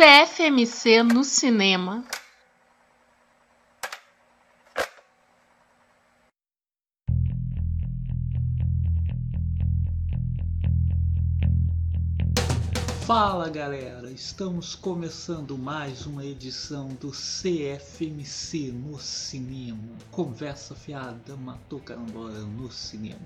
CFMC no cinema. Fala galera, estamos começando mais uma edição do CFMC no cinema. Conversa fiada, matou carambola no cinema.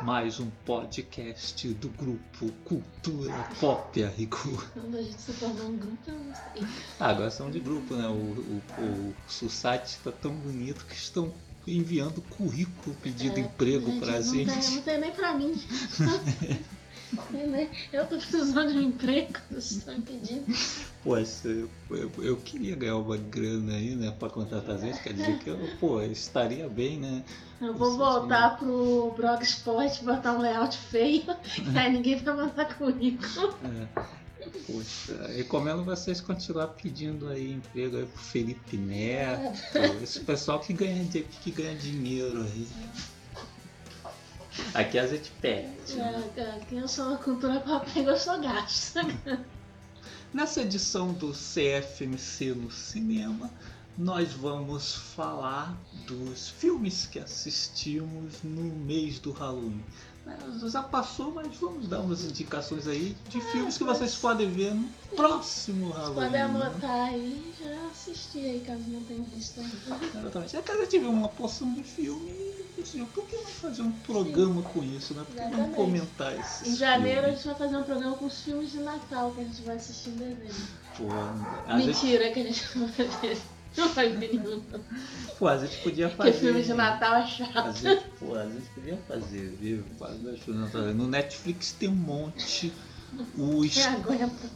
Mais um podcast do grupo Cultura Pop Arrigo. Quando a gente se tornou um grupo, eu não sei. Ah, agora são de grupo, né? O, o, o, está tão bonito que estão enviando currículo pedindo É, emprego pra não gente. Tem, não tem nem pra mim. Nem- eu tô precisando de um emprego, vocês estão pedindo. Poxa, eu, eu, eu queria ganhar uma grana aí, né, pra contratar gente, quer dizer que eu, pô, estaria bem, né? Eu vou Isso, voltar pro Blogspot, botar um layout feio, que aí ninguém vai mandar currículo. É. Poxa, recomendo vocês continuar pedindo aí emprego aí pro Felipe Neto, esse pessoal que ganha, que ganha dinheiro aí. Aqui a gente pede. né? É, Aqui eu sou cultura pop e eu sou gasto. Nessa edição do CFMC no cinema, nós vamos falar dos filmes que assistimos no mês do Halloween. Já passou, mas vamos dar umas indicações aí de filmes que vocês podem ver no próximo Halloween. Podem né? anotar aí e já assistir aí, caso não tenha visto ainda. Exatamente. Já que a gente viu uma porção de filme, assim, por que não fazer um programa com isso, né? Por que não comentar esses Em janeiro a filmes? gente vai fazer um programa com os filmes de Natal que a gente vai assistir em dezembro. Pô, a gente, Mentira que a gente não vai ver. Não vai ver nenhum. não. pô, a gente podia fazer. Porque filme de Natal é A chato. gente, pô, a gente podia fazer, viu? Fazer. No Netflix tem um monte. O, Quem es- aguenta?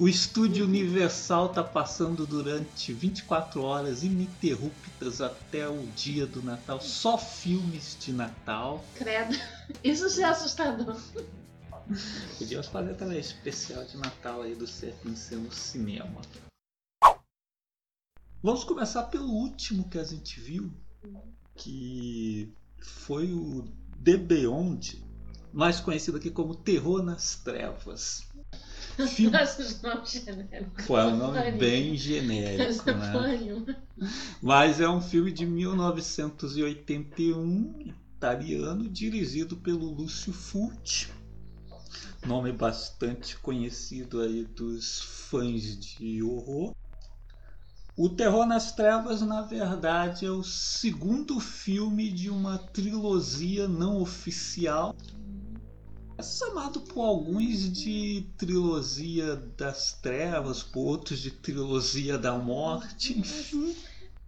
O estúdio Universal tá passando durante 24 horas ininterruptas até o dia do Natal. Só filmes de Natal. Credo. Isso já é assustador. Podíamos fazer também especial de Natal aí do CFMC no cinema. Vamos começar pelo último que a gente viu, que foi o The Beyond, mais conhecido aqui como Terror nas Trevas. Nomes genéricos. foi um nome Pânico. bem genérico, né? Mas é um filme de 1981, italiano, dirigido pelo Lúcio Fulci. Nome bastante conhecido aí dos fãs de horror. O Terror nas Trevas, na verdade, é o segundo filme de uma trilogia não oficial. É chamado por alguns de trilogia das trevas, por outros de trilogia da morte, enfim.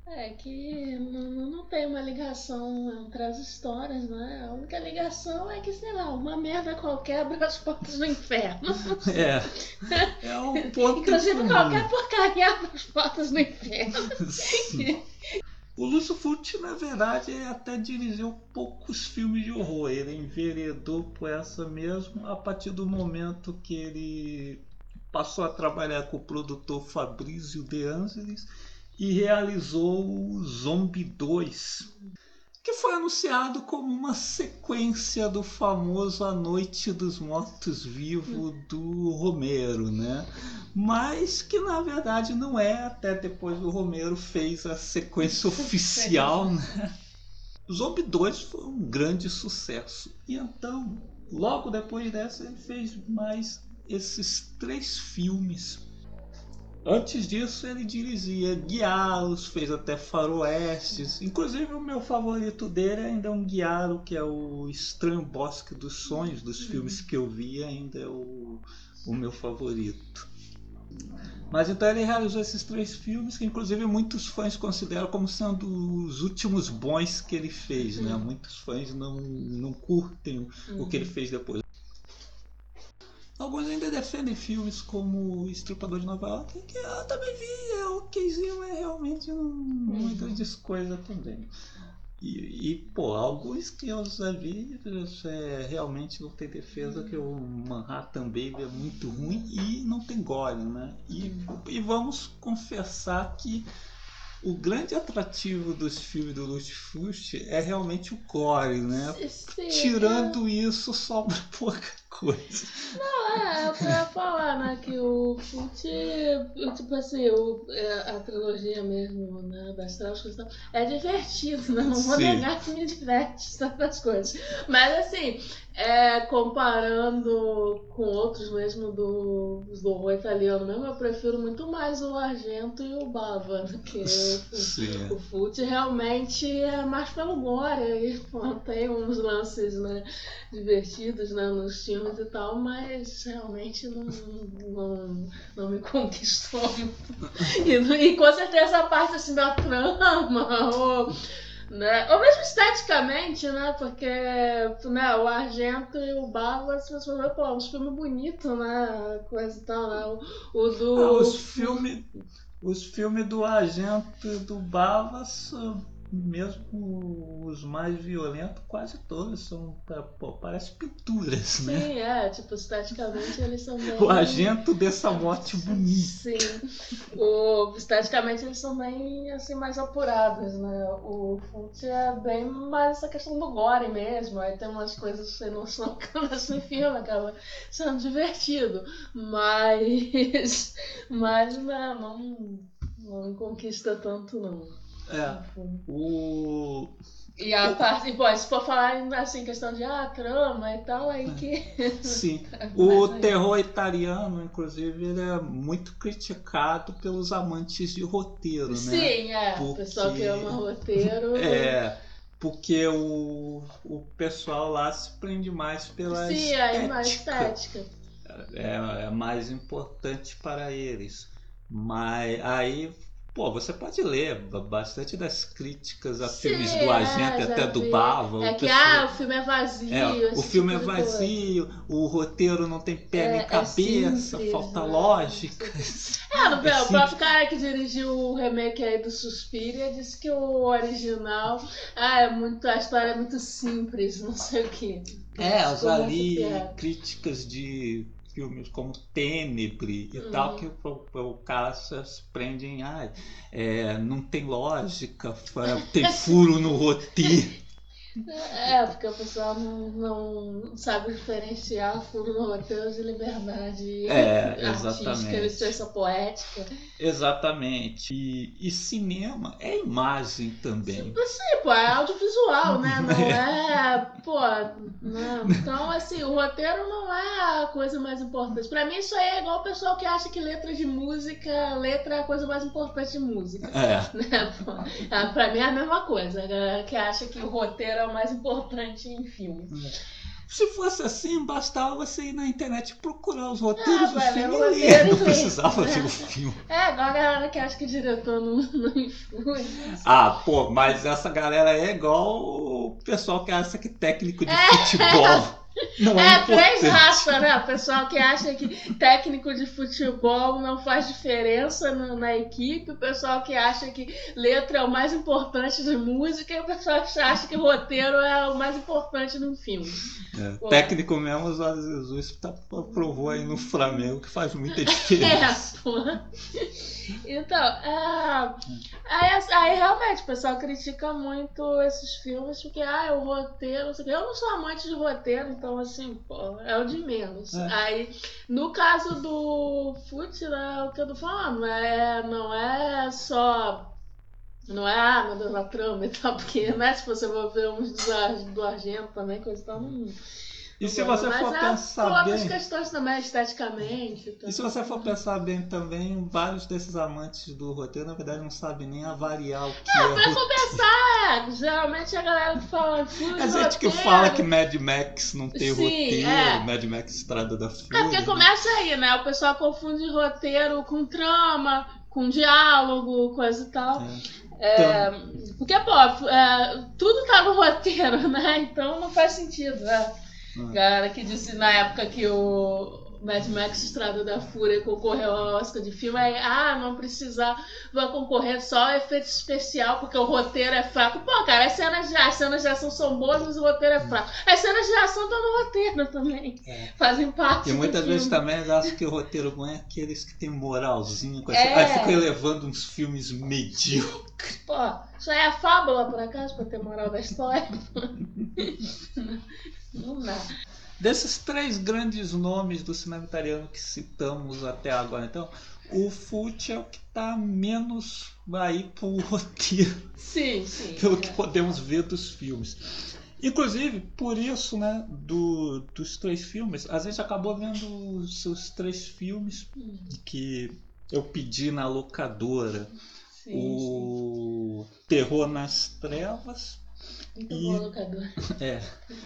É que não, não tem uma ligação entre as histórias, né? A única ligação é que, sei lá, uma merda qualquer abre as portas do inferno. É, é um ponto Inclusive comum. qualquer porcaria abre as portas do inferno. Sim. O Lúcio Fulci, na verdade, até dirigiu poucos filmes de horror. Ele enveredou por essa mesmo a partir do momento que ele passou a trabalhar com o produtor Fabrício De Angelis e realizou o Zombie 2, que foi anunciado como uma sequência do famoso A Noite dos Mortos-Vivos do Romero, né? Mas que na verdade não é, até depois o Romero fez a sequência oficial, né? O Zombie 2 foi um grande sucesso. E então, logo depois dessa, ele fez mais esses três filmes. Antes disso, ele dirigia guiaros, fez até faroestes. Inclusive, o meu favorito dele ainda é um guiaro, que é o Estranho Bosque dos Sonhos, dos filmes que eu vi, ainda é o, o meu favorito. Mas então ele realizou esses três filmes que inclusive muitos fãs consideram como sendo os últimos bons que ele fez, né? Muitos fãs não, não curtem o que ele fez depois. Alguns ainda defendem filmes como Estripador de Nova York, que eu também vi, é okzinho, mas realmente não, não é grandes coisas também. E, e, pô, alguns que eu já vi é, realmente não tem defesa, que o Manhattan Baby é muito ruim e não tem gore, né? E, e vamos confessar que o grande atrativo dos filmes do Lutfust é realmente o gore, né? Sim, Tirando é... isso, sobra pouca coisa. Não, é, eu ia falar, né, que o Fute, tipo assim, o, é, a trilogia mesmo, né, das Trauscas é divertido, né? Não vou Sim. negar que me diverte certas coisas. Mas assim, é, comparando com outros mesmo do, do horror italiano mesmo, eu prefiro muito mais o Argento e o Bava do que o, o Fute. Realmente é mais pelo gore. E, pô, tem uns lances né, divertidos né, nos filmes e tal, mas realmente não, não, não me conquistou. e, e com certeza a parte assim da trama, ou né? Ou mesmo esteticamente, né? Porque né, o Argento e o Bárbaro, se você pô, uns filmes bonitos, né? Coisa e tal, né? O, o do. Ah, os filmes. Os filmes do Argento e do Bava são mesmo os mais violentos, quase todos são, pô, parece pinturas, né? Sim, é, tipo, esteticamente eles são bem... O agento dessa morte bonita. Sim, o, esteticamente eles são bem, assim, mais apurados, né? O Fult é bem mais essa questão do gore mesmo, aí tem umas coisas sem noção que no filme, acaba sendo divertido, mas, mas né, não, não conquista tanto não. É. O. E a o... parte, bom, se for falar assim, questão de ah, trama e tal, aí é. que. Sim. o terror italiano, inclusive, ele é muito criticado pelos amantes de roteiro, né? Sim, é. Porque... O pessoal que ama roteiro. É. Porque o, o pessoal lá se prende mais pela Sim, estética. é mais estética. É, é mais importante para eles. Mas aí Pô, você pode ler bastante das críticas a Sim, filmes do Agente, é, até do Bava. É que, pessoal... ah, o filme é vazio. É, o filme tipo é vazio, coisa. o roteiro não tem pé nem é, é cabeça, simples, falta né? lógica. É, o, é o próprio cara que dirigiu o remake aí do Suspiria disse que o original, ah, é muito, a história é muito simples, não sei o quê. É, eu já li críticas de filmes como Tenebre e uhum. tal, que o, o cara se prende em. Ah, é, não tem lógica, tem furo no roteiro. É, porque o pessoal não, não sabe diferenciar furo no roteiro de liberdade é, artística, licença poética. Exatamente. E, e, cinema é imagem também. Sim, pô, é audiovisual, né? Não é. Pô, não. Então, assim, o roteiro não é a coisa mais importante. Pra mim, isso aí é igual o pessoal que acha que letra de música, letra é a coisa mais importante de música. É. Né? Pô, é, pra mim é a mesma coisa. Que acha que o roteiro é o mais importante em filme. É. Se fosse assim, bastava você ir na internet procurar os roteiros ah, do filme e ler. Não precisava ver o filme. É, igual a galera que acha que o diretor não, não influi. Ah, pô, mas essa galera é igual o pessoal que acha que técnico de é. futebol não é, é três raças, né? O pessoal que acha que técnico de futebol não faz diferença no, na equipe, o pessoal que acha que letra é o mais importante de música, e o pessoal que acha que roteiro é o mais importante no filme. É, técnico mesmo, o Jorge Jesus tá, provou aí no Flamengo que faz muita diferença. É, pô. Então, é, aí, aí, realmente o pessoal critica muito esses filmes porque ah, é o roteiro, eu não sou amante de roteiro, então assim, pô, é o de menos. É. Aí, no caso do Fute, né, o que eu tô falando, é, não é só. Não é, ah, meu Deus, a trama e tal, porque, né, se você for ver uns do, do Argento também, coisa e tal, não e se você Mas for é pensar bem. questões também, esteticamente. E se você for pensar bem também, vários desses amantes do roteiro, na verdade, não sabem nem avaliar o que é. Não, pra é. Geralmente a galera que fala. A gente que fala que Mad Max não tem Sim, roteiro, é. Mad Max Estrada da Fúria. É porque começa aí, né? O pessoal confunde roteiro com trama, com diálogo, coisa e tal. É. É, então... Porque, pô, é, tudo tá no roteiro, né? Então não faz sentido, né? Galera que disse na época que o, Mad Max Estrada da Fúria concorreu ao Oscar de filme, aí, ah, não precisar, vai concorrer só efeito especial, porque o roteiro é fraco. Pô, cara, as cenas de, as cenas de ação são boas, mas o roteiro é fraco. As cenas de ação estão no roteiro também. É. Fazem parte. E muitas vezes também eu acho que o roteiro bom é aqueles que tem moralzinho, com é. aí fica elevando uns filmes medíocres. Pô, já é a fábula, por acaso, pra ter moral da história? não dá. Desses três grandes nomes do cinema italiano que citamos até agora, então, o Fucci é o que está menos aí pro roteiro. Sim, sim. Pelo é. que podemos ver dos filmes. Inclusive, por isso, né, do, dos três filmes, a gente acabou vendo os seus três filmes hum. que eu pedi na locadora. Sim, o sim. Terror nas Trevas, e, é,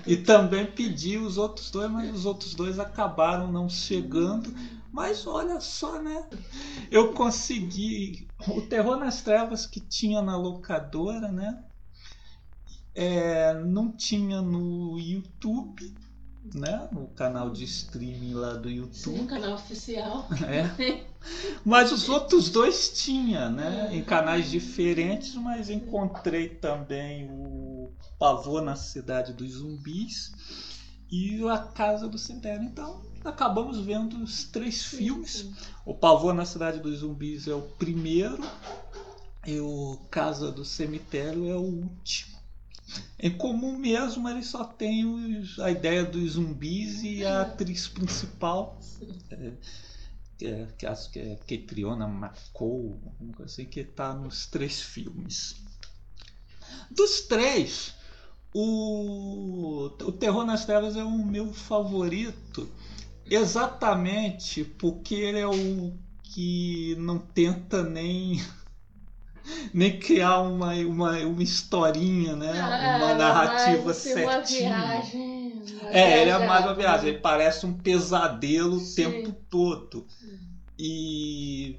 e também pedi os outros dois, mas os outros dois acabaram não chegando. Mas olha só, né? Eu consegui. O Terror nas Trevas que tinha na locadora, né? É, não tinha no YouTube né? No canal de streaming lá do YouTube. Sim, canal oficial. É. Mas os outros dois tinha, né? Em canais diferentes, mas encontrei também o Pavor na Cidade dos Zumbis e A Casa do Cemitério. Então, acabamos vendo os três sim, filmes. Sim. O Pavor na Cidade dos Zumbis é o primeiro e o Casa do Cemitério é o último. Em comum mesmo, ele só tem os, a ideia dos zumbis e a atriz principal, é, é, que acho que é Catriona McCall, assim, que está nos três filmes. Dos três, o, o Terror nas Telas é o meu favorito, exatamente porque ele é o que não tenta nem nem criar uma, uma, uma historinha, né? Ah, uma narrativa certinha. Uma viagem, uma é, ele é mais uma viagem, ele parece um pesadelo o tempo todo. E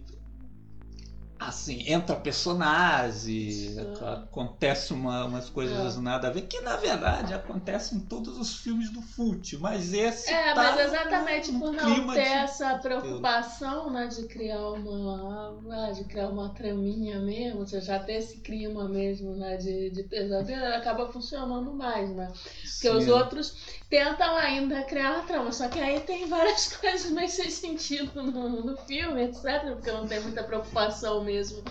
assim, entra personagem, acontece uma, umas coisas é. nada a ver, que na verdade acontecem em todos os filmes do Fute, mas esse É, tá mas exatamente por não ter de... essa preocupação, né, de criar uma, ah, de criar uma traminha mesmo, já ter esse clima mesmo, né, de, de pesadelo, acaba funcionando mais, né? Porque Sim. os outros tentam ainda criar uma trama, só que aí tem várias coisas meio sem sentido no, no filme, etc, porque não tem muita preocupação mesmo,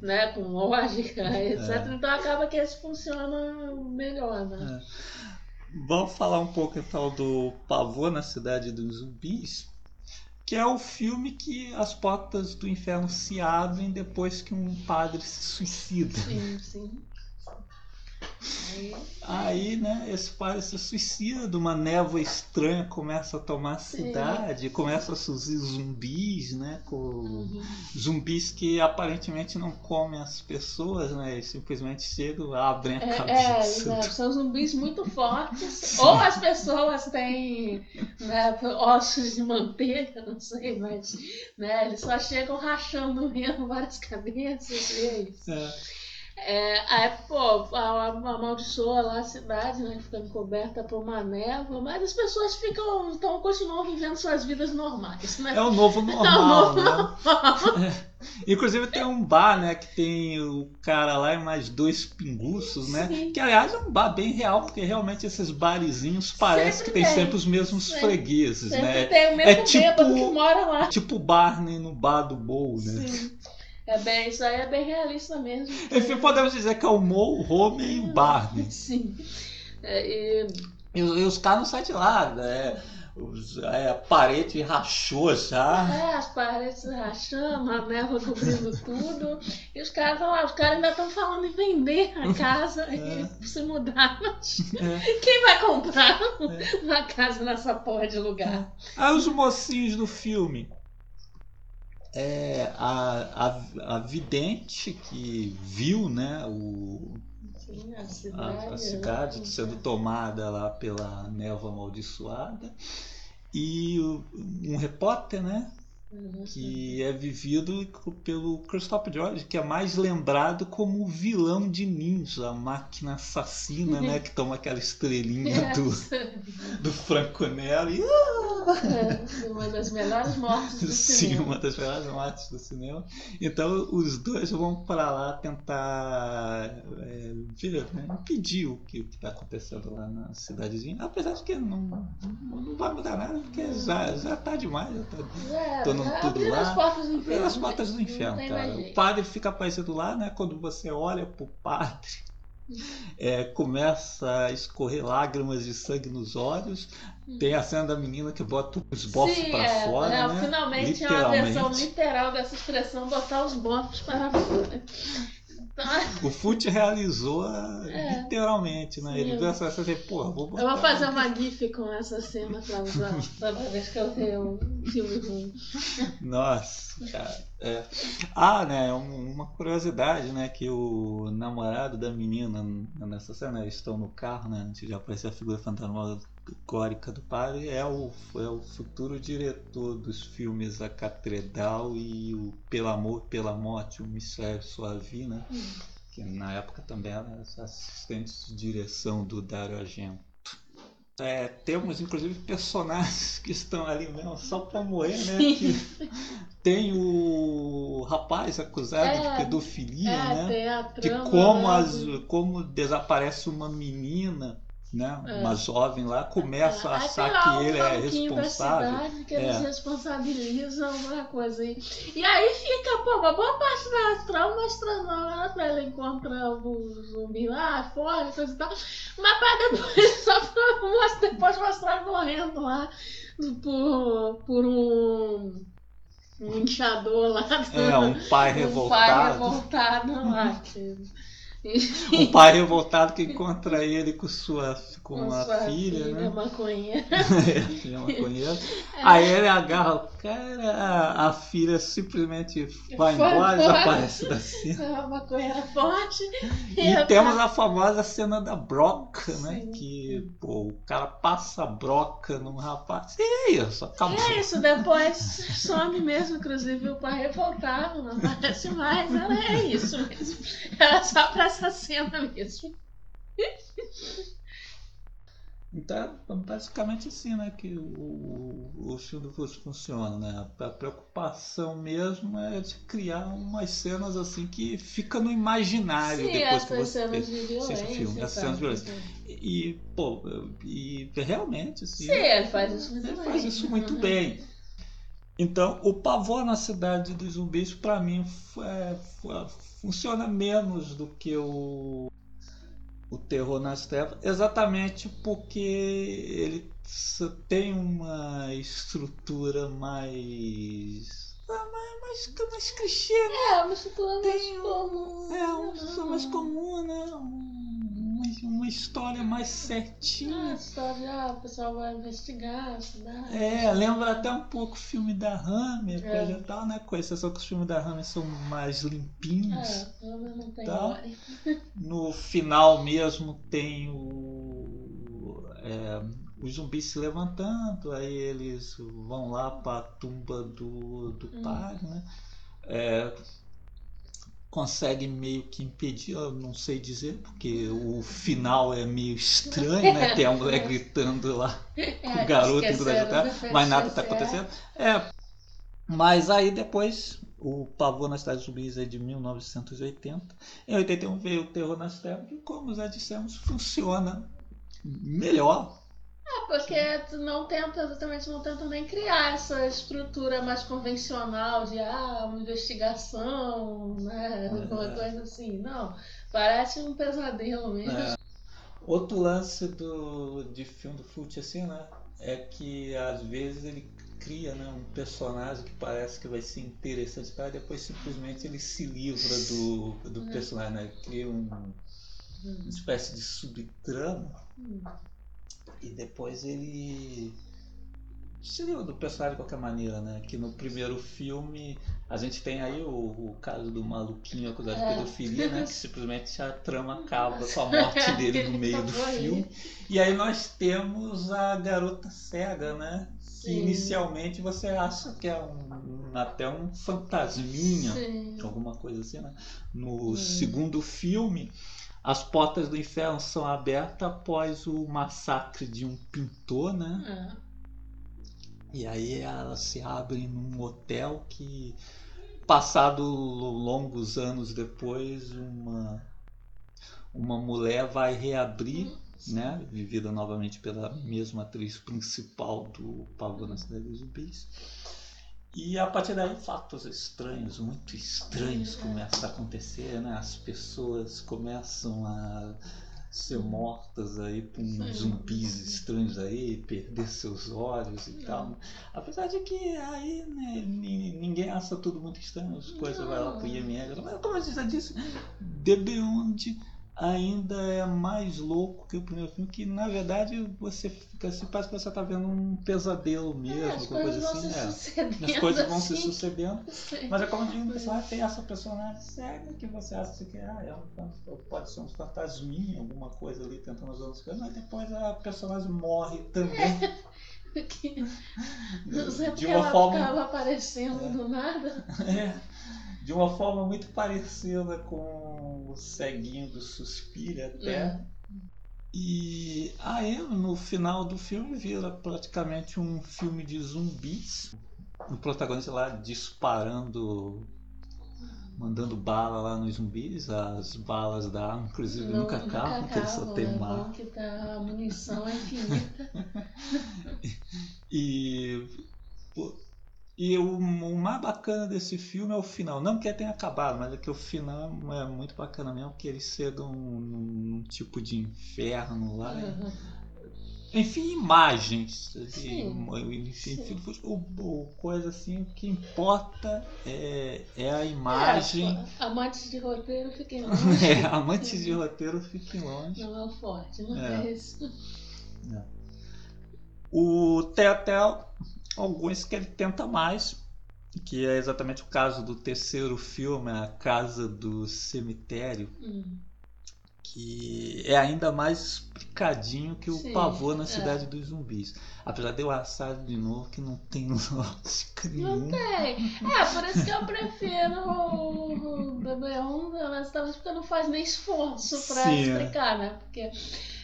né, com lógica, etc. É. Então acaba que esse funciona melhor, né? É. Vamos falar um pouco então do Pavor na Cidade dos Zumbis, que é o filme que as portas do inferno se abrem depois que um padre se suicida. Sim, sim. Aí, né, esse pai se suicida, uma névoa estranha começa a tomar a cidade, Sim. começa a surgir zumbis, né, com uhum. zumbis que aparentemente não comem as pessoas, né, e simplesmente chegam, abrem a é, cabeça. É, são zumbis muito fortes, ou as pessoas têm né, ossos de manteiga, não sei, mas né, eles só chegam rachando mesmo várias cabeças, e é isso. É. É, aí, pô, amaldiçoa lá a cidade, né? Ficando coberta por uma névoa, mas as pessoas ficam, então, continuam vivendo suas vidas normais, né? É o novo normal, é o novo né? normal. É. Inclusive tem um bar, né, que tem o cara lá e mais dois pinguços, né? Sim. Que aliás é um bar bem real, porque realmente esses barizinhos parece sempre que tem, tem, sempre os mesmos sempre. fregueses, sempre né? Tem o mesmo é tipo, que mora lá. Tipo Barney no bar do Bowl, né? Sim. É bem, isso aí é bem realista mesmo. Enfim, podemos dizer que é o Mo, o Homer e o Barney. Sim. É, e... E, e, os caras não saem de lá, né? Os, é, a parede rachou já. É, as paredes rachando, a névoa cobrindo tudo. E os caras lá, os caras ainda estão falando em vender a casa é. e se mudar. Mas é. quem vai comprar é. uma casa nessa porra de lugar? Aí os mocinhos do filme é a, a, a vidente que viu né, o, Sim, a cidade, a, a cidade né? sendo tomada lá pela névoa amaldiçoada e um repórter né, que é vivido pelo Christopher George, que é mais lembrado como o vilão de Ninja, a máquina assassina, né? Que toma aquela estrelinha do, do Franco Nero e, É, uma das melhores mortes do Sim, cinema. uma das melhores mortes do cinema. Então os dois vão para lá tentar é, ver, né, impedir o que está acontecendo lá na cidadezinha. Apesar de que não, não vai mudar nada, porque já, já tá demais. Já tá É, É, tudo lá. as portas do inferno. pelas portas do inferno, cara. O padre fica aparecendo lá, né? Quando você olha pro padre, é, começa a escorrer lágrimas de sangue nos olhos. Tem a cena da menina que bota os bofos pra é, fora, é, né? Finalmente é uma versão Literalmente. literal dessa expressão, botar os bofos para fora. O Fute realizou a- É. literalmente, né? Sim, Ele eu- viu essa cena e pô, vou botar. eu vou fazer uma gif com essa cena pra usar toda vez que eu ver um filme ruim. Nossa, cara. é. Ah, né? um- uma curiosidade, né? Que o namorado da menina nessa cena, eles estão no carro, né? Antes de aparecer a figura fantasmagórica do padre, é o, é o futuro diretor dos filmes A Catedral e o Pelo Amor, Pela Morte, o Mistério Sua Vida, né? Que na época também era assistente de direção do Dario Argento. É, temos inclusive personagens que estão ali mesmo só pra morrer, né? Tem o rapaz acusado É, de pedofilia, é, né? tem a De trama. como, né, as, como desaparece uma menina, né? É. Uma jovem lá, começa a Aí achar que um ele é da responsável. cidade que eles É. responsabilizam alguma coisa aí. E aí fica, pô, uma boa parte da trama mostrando lá pra ele encontrar o zumbi lá fora e coisa e tal. Mas pra depois, só pra mostrar, depois mostrar morrendo lá por, por um, um inchador lá. do- É, um pai um revoltado. pai revoltado lá. Um pai revoltado que encontra ele com sua com, com a sua filha, né? maconheira. filha maconheira. Aí ele agarra o cara, a, a filha simplesmente vai Vai embora, embora. desaparece da cena. É uma maconheira forte. E temos a famosa cena da broca, né? Sim. Que pô, o cara passa a broca num rapaz. E é isso, acabou. É isso, depois some mesmo, inclusive o pai revoltado, não aparece mais. Era é isso mesmo. Era só pra essa cena mesmo. Então, é basicamente assim, né, que o, o filme do Fusco funciona, né? A preocupação mesmo é de criar umas cenas assim que fica no imaginário Sim, depois que você assiste violência. o filme, essas cenas de violência. E, pô, e realmente, assim, Sim, ele faz isso muito bem. faz isso muito Uhum. bem. Então, o pavor na cidade dos zumbis, pra mim, fu- é, fu- é, funciona menos do que o, o terror nas trevas, exatamente porque ele tem uma estrutura mais. ah, mais, mais, mais clichê, né? É, uma estrutura mais um- comum. É uma estrutura mais comum, né? Um- Uma, uma história mais certinha. Ah, história, ah, o pessoal vai investigar a cidade. É, lembra até um pouco o filme da Hammer, É. coisa e tal, né? Com exceção que os filmes da Hammer são mais limpinhos. É, não tem Tá. gore. No final mesmo tem o. é, os zumbis se levantando, aí eles vão lá pra tumba do, do Hum. pai, né? É, consegue meio que impedir, eu não sei dizer, porque o final é meio estranho, né? Tem a mulher gritando lá com o garoto indo do efeito mas nada está acontecendo. É, mas aí depois o Pavor na Cidade dos Zumbis é de 1980. Em 81 veio o Terror nas Trevas, que como já dissemos, funciona melhor. É, porque tu não tenta, exatamente não tenta nem criar essa estrutura mais convencional de ah, uma investigação, né? Alguma É. coisa assim. Não. Parece um pesadelo mesmo. É. Outro lance do, de filme do Fult assim, né? É que às vezes ele cria né, um personagem que parece que vai ser interessante para depois simplesmente ele se livra do, do Uhum. personagem, né? Cria um, uma espécie de subtrama Hum. E depois ele se livra do personagem de qualquer maneira, né? Que no primeiro filme a gente tem aí o, o caso do maluquinho acusado de É. pedofilia, né? Que simplesmente a trama acaba com a morte dele no meio do Acabou aí. filme. E aí nós temos a garota cega, né? Que Sim. inicialmente você acha que é um, até um fantasminha, Sim. alguma coisa assim, né? No Hum. segundo filme, as portas do inferno são abertas após o massacre de um pintor, né? É. E aí ela se abre num hotel que, passado longos anos depois, uma, uma mulher vai reabrir, né, vivida novamente pela mesma atriz principal do Pavor na Cidade dos Zumbis. E a partir daí fatos estranhos, muito estranhos começam a acontecer, né? As pessoas começam a ser mortas aí por uns zumbis estranhos aí, perder seus olhos e tal. Apesar de que aí né, ninguém acha tudo muito estranho, as coisas vai lá pro IML. Mas como eu já disse, The Beyond ainda é mais louco que o primeiro filme, que na verdade você fica assim, parece que você está vendo um pesadelo mesmo, é, alguma coisa assim. É. As coisas vão assim. se sucedendo. Sim. Mas é como você vai ter essa personagem cega que você acha que ah, é pode ser um fantasminha, alguma coisa ali tentando usar as coisas, mas depois a personagem morre também. É. Não sei porque ela forma... ficava aparecendo é. do nada. É de uma forma muito parecida com o ceguinho do Suspira até. É. E aí no final do filme vira praticamente um filme de zumbis. O protagonista lá disparando, mandando bala lá nos zumbis, as balas da arma, inclusive Não, nunca acabam, porque só tem é mal. que tá, a munição é infinita. e e o, o, mais bacana desse filme é o final. Não que tenha acabado, mas é que o final é muito bacana mesmo, que eles chegam num, num tipo de inferno lá. Uhum. Enfim, imagens. Sim. Enfim, Sim. O, o, coisa assim, o que importa é, é a imagem. É, amantes de roteiro fiquem longe. é, amantes de roteiro fiquem longe. Não é o forte, não é, é isso. É. O Tetel alguns que ele tenta mais, que é exatamente o caso do terceiro filme, A Casa do Cemitério, hum. Que é ainda mais explicadinho que o Sim, Pavor na é. Cidade dos Zumbis. Apesar de eu assar de novo que não tem lógica nenhuma. Não tem. É, por isso que eu prefiro o BB1, mas talvez porque não faz nem esforço para é. explicar, né? Porque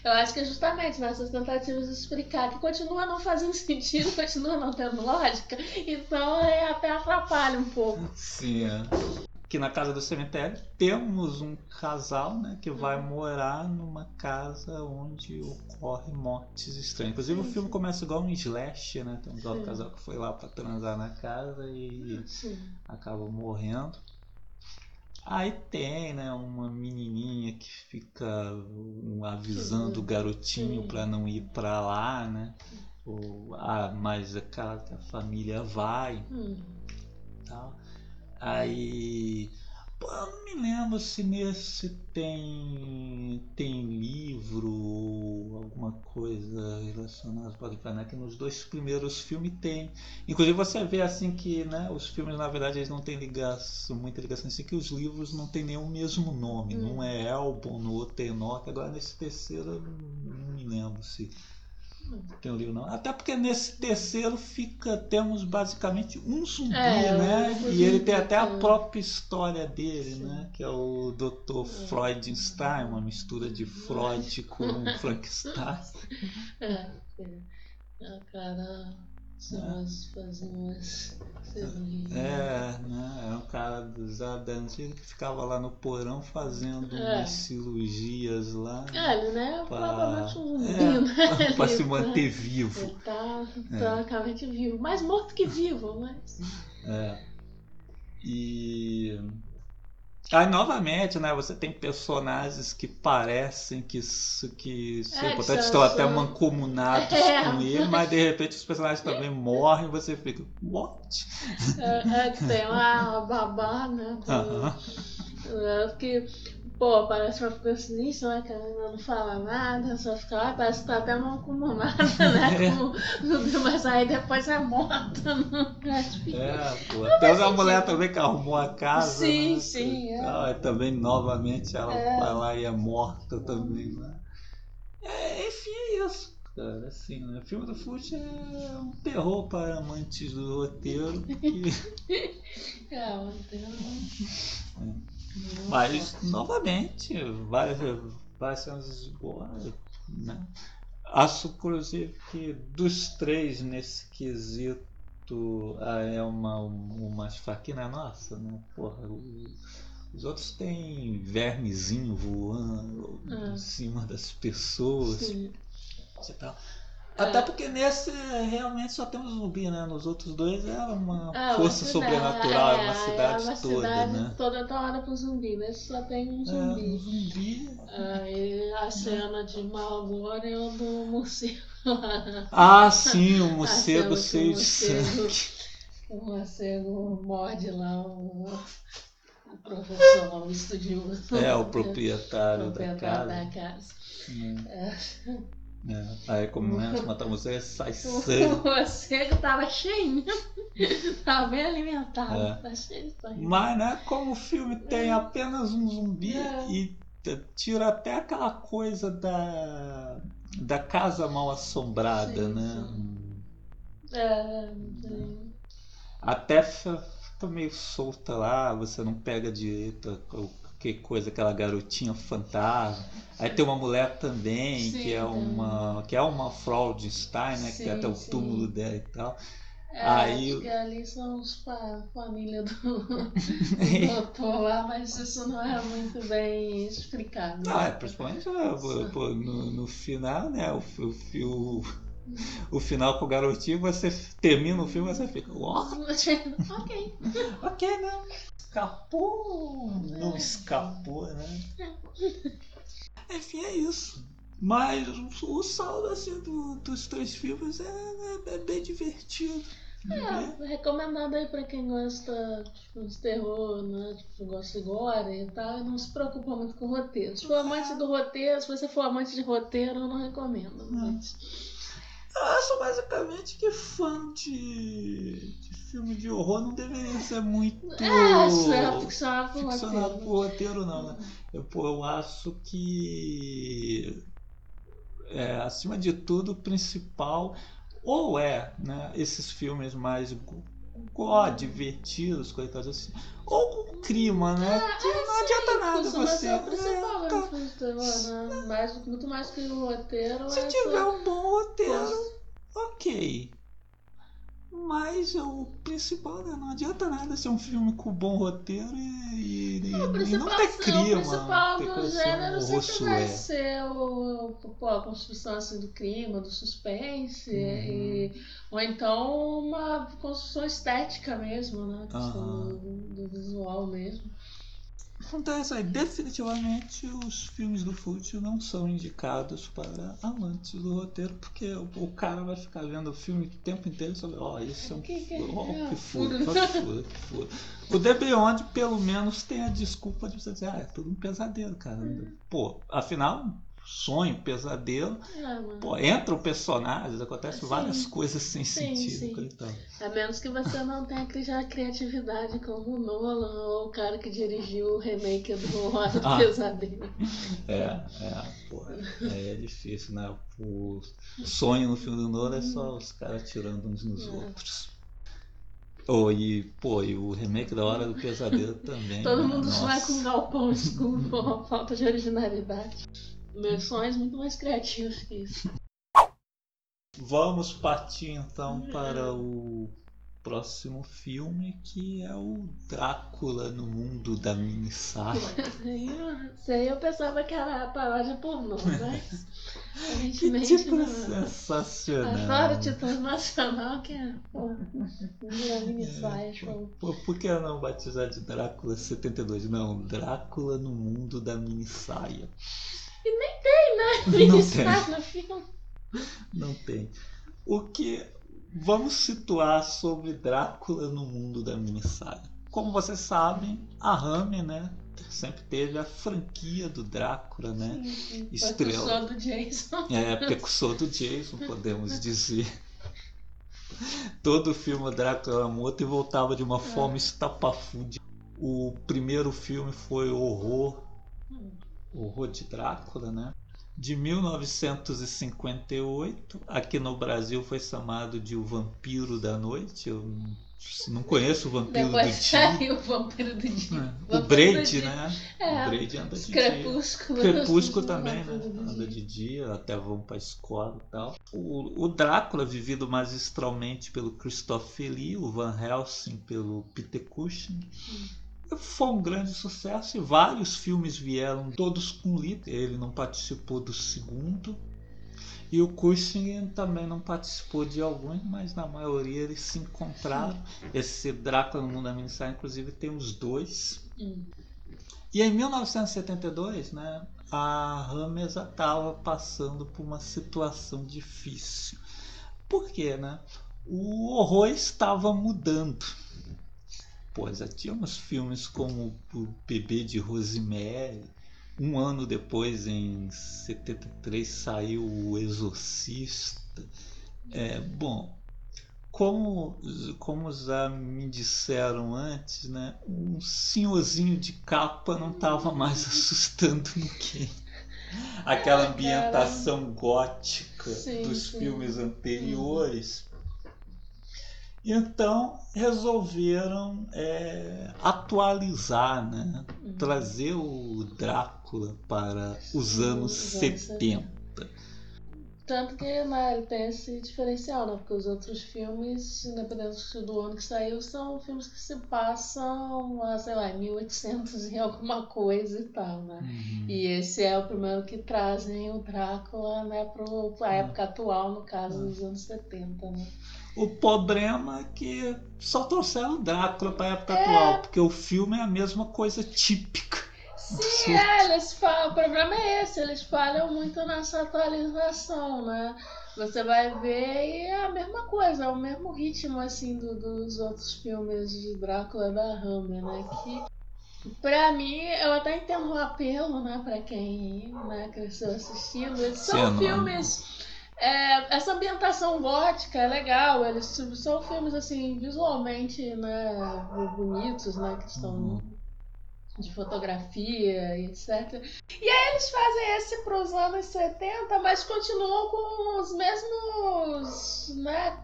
eu acho que é justamente nessas tentativas de explicar que continua não fazendo sentido, continua não tendo lógica, então é, até atrapalha um pouco. Sim, é. Que na casa do cemitério temos um casal né, que vai uhum. morar numa casa onde ocorrem mortes estranhas. Inclusive sim, o filme começa igual um slash, né? Tem um casal que foi lá para transar na casa e sim. acaba morrendo. Aí tem, né, uma menininha que fica avisando o garotinho para não ir para lá, né? Ou, ah, mas que a família vai. Hum. Tal. Aí Pô, eu não me lembro se nesse tem tem livro ou alguma coisa relacionada pode falar que nos dois primeiros filmes tem. Inclusive você vê assim que, né, os filmes na verdade eles não têm ligação, muita ligação assim que os livros não têm nenhum mesmo nome, hum. é Elbon, no outro é Enoch, agora nesse terceiro eu não me lembro se tem um livro não. Até porque nesse terceiro fica temos basicamente um zumbi, é, né? E ele tem até a própria história dele, Sim. né? Que é o Dr. É. Freudenstein, uma mistura de Freud com Frankenstein. É, é. é cara nós fazíamos É, né? É um cara dos anos que ficava lá no porão fazendo é. umas cirurgias lá. É, ele, né? Pra, provavelmente um é, né? Pra se manter vivo. Ele tá praticamente é. vivo. Mais morto que vivo, mas. É. E Aí novamente, né, você tem personagens que parecem que, que é, portanto, estão até mancomunados é. com ele, mas de repente os personagens também morrem e você fica, what? É, é tem lá a babá, né? Do, uh -huh. que Pô, parece uma coincidência, né? Que ela não fala nada, só fica lá, parece que tá até mal acumulada, né? Como, mas aí depois é morta no É, pô. Até uma mulher também que arrumou a casa. Sim, né? sim. É. Ah, também, novamente, ela é. vai lá e é morta também, né? É, enfim, é isso. Cara, assim, né? O filme do Fute é um terror para amantes do roteiro. Que... é, o roteiro. É. Mas, novamente, várias, várias cenas boas, né? Acho, inclusive, que dos três nesse quesito a é uma, uma faquina nossa, né? Porra, os outros têm vermezinho voando ah. em cima das pessoas. Sim. Tal. Até porque nesse realmente só temos zumbi, né? Nos outros dois era uma é, força sobrenatural, é, uma cidade é uma toda, cidade né? toda tomada por zumbi. Nesse só tem um zumbi. É, um zumbi. Aí a cena de Malgore é o do morcego. Ah, sim, o morcego cheio de sangue. O morcego morde lá o, o professor, o estudioso. É, o proprietário, o proprietário da casa. Da casa. Hum. É. É, aí começa a matar você, sai sangue. O morcego tava cheio tava bem alimentado, é. tá cheio de sangue. Mas né, como o filme tem é. apenas um zumbi é. e tira até aquela coisa da, da casa mal assombrada, sim, né? Sim. É, até fica meio solta lá, você não pega direito que coisa, aquela garotinha fantasma. Aí tem uma mulher também, sim, que é uma. que é uma Fraudenstein, né? Sim, que tem até o túmulo sim. dela e tal. É, Aí, que ali são os pa família do, do doutor lá, mas isso não é muito bem explicado. Ah, é, principalmente é, pô, no, no final, né? O, o, o, o final com o garotinho, você termina o filme e você fica. ok. ok, né? Escapou, não escapou, né? Enfim, é isso. Mas o, saldo assim, do, dos três filmes é, é, é bem divertido. É, recomendado aí pra quem gosta tipo, de terror, né? Tipo, gosta de gore e tal, não se preocupa muito com o roteiro. Se for amante do roteiro, se você for amante de roteiro, eu não recomendo. Mas... Eu acho basicamente que fã de, de filme de horror não deveria ser muito. É, isso é ficcionado por roteiro. por roteiro, não, né? Eu, eu acho que. É, acima de tudo, o principal. Ou é né, esses filmes mais ó, divertidos, coitados assim. Ou com clima, né? É, que é, não sim, adianta nada você. É o principal, é, tá... né? mais, muito mais que o roteiro. Se tiver um bom roteiro, ok. Mas o principal, né? Não adianta nada ser um filme com bom roteiro e, e, não, e não ter clima. O principal do gênero sempre vai é. ser o, a construção assim, do clima, do suspense, uhum. e, ou então uma construção estética mesmo, né? Uhum. Do, do visual mesmo. Acontece aí, definitivamente os filmes do Fútil não são indicados para amantes do roteiro, porque o, o cara vai ficar vendo o filme o tempo inteiro sobre, ó, oh, isso é um que, que, oh, que furo, que furo, que furo. O The Beyond, pelo menos, tem a desculpa de você dizer, ah, é tudo um pesadelo, cara. Hum. Pô, afinal, sonho, pesadelo. É, Pô, entram personagens, acontecem várias coisas sem sim, sentido. Sim. Então. A menos que você não tenha a criatividade como o Nolan ou o cara que dirigiu o remake do Hora do ah. Pesadelo. É, é, pô, é, é difícil, né? O sonho no filme do Nolan é só os caras tirando uns nos é. outros. Oh, e, pô, e o remake da Hora do Pesadelo também. Todo né? mundo Nossa. com galpão com falta de originalidade. Meus sonhos muito mais criativos que isso. Vamos partir então para o próximo filme que é o Drácula no mundo da mini saia. Isso aí eu pensava que era a paródia pornô, mas que título sensacional. Adoro o título nacional que é pô, da. Pô, por que não batizar de Drácula 72? Não, Drácula no mundo da mini nem tem, né? Não tem. no filme. Não tem. O que vamos situar sobre Drácula no mundo da minissaga? Como vocês sabem, a Rami, né, sempre teve a franquia do Drácula, né? Sim. Estrela. do Jason. É, precursor do Jason, podemos dizer. Todo filme Drácula era morto e voltava de uma é. forma estapafúrdia. O primeiro filme foi Horror, hum. Horror de Drácula, né? de 1958. Aqui no Brasil foi chamado de O Vampiro da Noite. Eu não conheço o Vampiro Depois do Dia. o Vampiro do Dia. É, O do Braid, né? É, O Braid anda de dia. Crepúsculo. Crepúsculo também, né? Anda de dia, até vão pra escola e tal. O, o Drácula, vivido magistralmente pelo Christopher Lee, o Van Helsing pelo Peter Cushing. Foi um grande sucesso e vários filmes vieram, todos com Lee. Ele não participou do segundo. E o Cushing também não participou de alguns, mas na maioria eles se encontraram. Esse Drácula no Mundo da Minissérie, inclusive, tem os dois. Hum. E em 1972, né, a já estava passando por uma situação difícil. Por quê, né? O horror estava mudando. Pô, já tínhamos filmes como O Bebê de Rosemary. Um ano depois, em 73, saiu O Exorcista. É, bom, como, como já me disseram antes, né, um senhorzinho de capa não estava mais assustando ninguém. Aquela ambientação gótica Sim, dos sim. filmes anteriores. Então resolveram é, atualizar, né? Hum. trazer o Drácula para os Os anos anos 70. Tanto que né, ele tem esse diferencial, né? Porque os outros filmes, independente do ano que saiu, são filmes que se passam, ah, sei lá, em 1800 e alguma coisa e tal, né? Uhum. E esse é o primeiro que trazem o Drácula, né, pro, pra época atual, no caso dos anos 70, né? O problema é que só trouxeram o Drácula para a época É. atual, porque o filme é a mesma coisa típica. Sim, é, eles falam, o problema é esse, eles falham muito nessa atualização, né? Você vai ver e é a mesma coisa, é o mesmo ritmo assim do- dos outros filmes de Drácula da Hammer, né? Que pra mim, eu até entendo o apelo, né, pra quem né, cresceu assistindo. Eles são Sim, não- filmes. É, essa ambientação gótica é legal, eles são filmes assim, visualmente, né, bonitos, né? Que estão Uhum. de fotografia e etc. E aí eles fazem esse para os anos 70, mas continuam com os mesmos, né,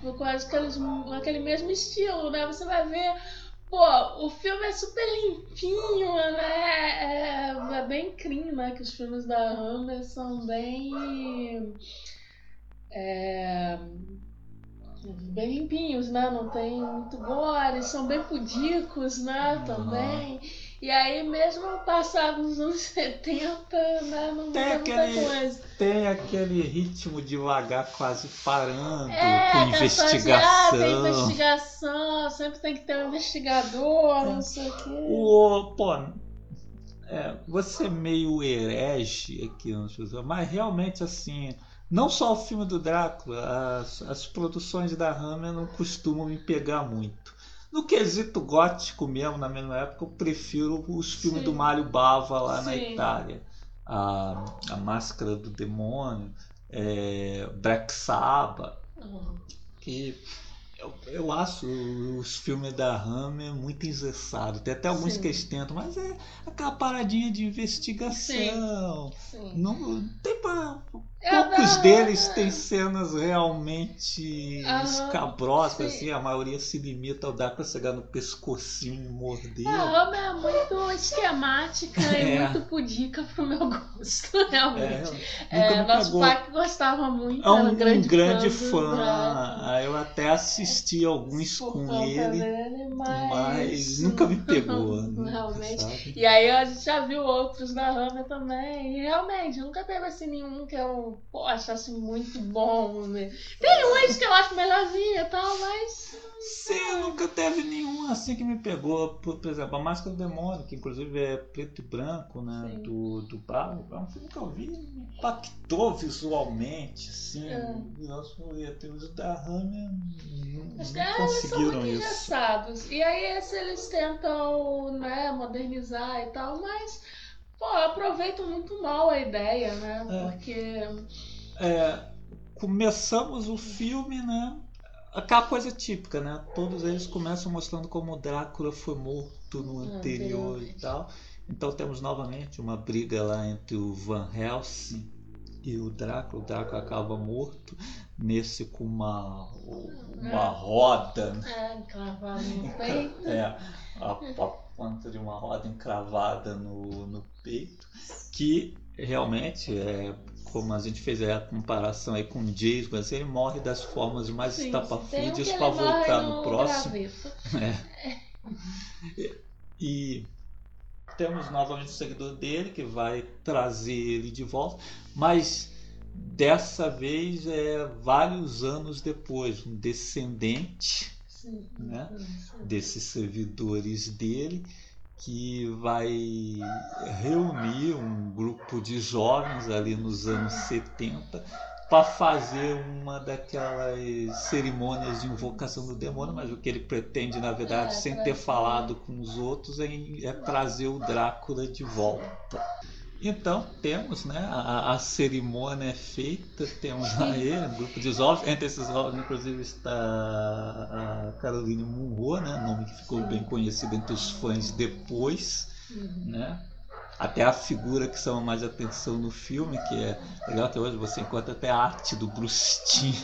com aqueles, aquele mesmo estilo, né? Você vai ver, pô, o filme é super limpinho, né? É, é bem clean, né? Que os filmes da Hammer são bem... É, bem limpinhos, né? Não tem muito gore, são bem pudicos, né? Também. E aí, mesmo passado nos anos 70, né? Não Tem aquele- coisa. Tem aquele ritmo devagar, quase parando, É, com que fazer- ah, investigação. tem investigação, sempre tem que ter um investigador, não sei o quê. O, pô, é, você é meio herege aqui, mas realmente assim, não só o filme do Drácula, as, as produções da Hammer não costumam me pegar muito. No quesito gótico mesmo, na mesma época, eu prefiro os filmes Sim. do Mário Bava lá na Sim. Itália. A, a Máscara do Demônio, é, Black Sabbath, Uhum. que eu, eu acho os filmes da Hammer muito engessados. Tem até alguns Sim. que eles tentam, mas é aquela paradinha de investigação. Sim. Não tem pra, poucos não, deles é. têm cenas realmente Aham, escabrosas, sim. assim, a maioria se limita ao dar pra chegar no pescocinho e morder. A Hammer é muito esquemática e É. muito pudica pro meu gosto, realmente. É, É, nosso pai que gostava muito, É um, era um grande, grande, fã. Drácula. Aí Eu até assisti alguns Por com conta ele, dele, mas... mas nunca me pegou. né, Realmente. sabe? E aí a gente já viu outros da Hammer também. E realmente, nunca teve assim nenhum que eu pô, achasse muito bom. Né? Tem uns que eu acho melhorzinho e tal, mas. Sim, nunca teve nenhum assim que me pegou. Por, por exemplo, A Máscara do Demônio, que inclusive é preto e branco, né? Sim. Do, do Barro. É um filme que eu vi me impactou visualmente, assim. É. Nossa, os da Hammer não, Acho é, eles são conseguiram muito isso. engessados. E aí eles tentam, né, modernizar e tal, mas. Pô, aproveitam muito mal a ideia, né? É. Porque. É, começamos o filme, né? Aquela coisa típica, né? Todos eles começam mostrando como o Drácula foi morto no Ah, anterior anteriormente. e tal. Então temos novamente uma briga lá entre o Van Helsing e o Drácula. O Drácula acaba morto nesse com uma, uma roda. É, encravado no peito. É, a, a ponta de uma roda encravada no, no peito. Que realmente é como a gente fez a comparação aí com o Jason, assim, ele morre das formas mais Sim, estapafúrdias um para voltar no no próximo. É. E temos novamente o seguidor dele que vai trazer ele de volta, mas dessa vez é vários anos depois, um descendente Né? desses servidores dele que vai reunir um grupo de jovens ali nos anos 70 para fazer uma daquelas cerimônias de invocação do demônio, mas o que ele pretende, na verdade, É, sem ter falado com os outros, é, é trazer o Drácula de volta. Então temos, né? A, a cerimônia é feita, temos ele, um grupo de jovens. Entre esses jovens, inclusive, está a Caroline Munro, né? Nome que ficou bem conhecido entre os fãs depois, Uhum. né? Até a figura que chama mais atenção no filme, que é legal até hoje, você encontra até a arte do Bruce Timm.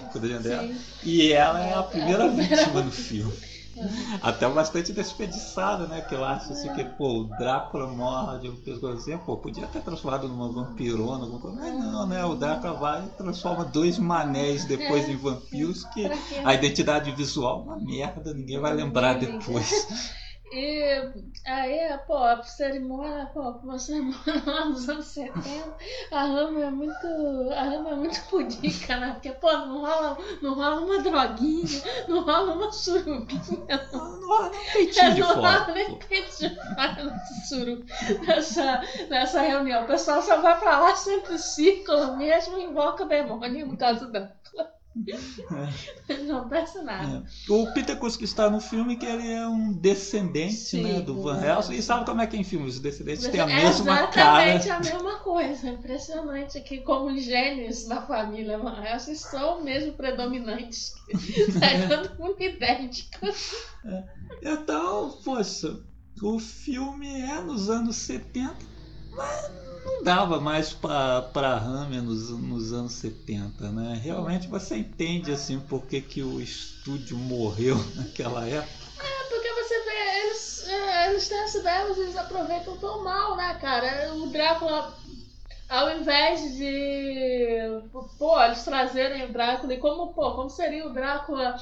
E ela é É a primeira primeira vítima do filme. Até bastante desperdiçada, né? Que eu acho assim que, pô, o Drácula morre de um pescoço, pô, podia ter transformado numa vampirona, alguma coisa. Mas não, né? O Drácula vai e transforma dois manéis depois em vampiros, que a identidade visual é uma merda, ninguém vai lembrar depois. E aí, pô, a cerimônia, pô, uma cerimônia lá nos anos 70, a Rama é muito. A Rama é muito pudica, né? Porque, pô, não rola, não rola uma droguinha, não rola uma surubinha, Não, não rola nem peitinho de não rola nem peito de fora nesse suru, nessa, nessa reunião. O pessoal só vai pra lá sempre em círculo mesmo e invoca o demônio no caso da. Não acontece nada. É. O Peter Cusk está no filme que ele é um descendente Sim, né, do Van Helsing. E sabe como é que em filmes os descendentes têm a É mesma cara? exatamente a mesma coisa. Impressionante que como os genes da família Van Helsing são mesmo predominantes. é todo mundo idêntico. Então, poxa, o filme é nos anos 70, mas não dava mais pra Hammer nos, nos anos 70, né? Realmente você entende assim por que, que o estúdio morreu naquela época. É porque você vê, eles, é, eles têm essa ideia, mas eles aproveitam tão mal, né, cara? O Drácula, ao invés de, pô, eles trazerem o Drácula, e como, pô, como seria o Drácula,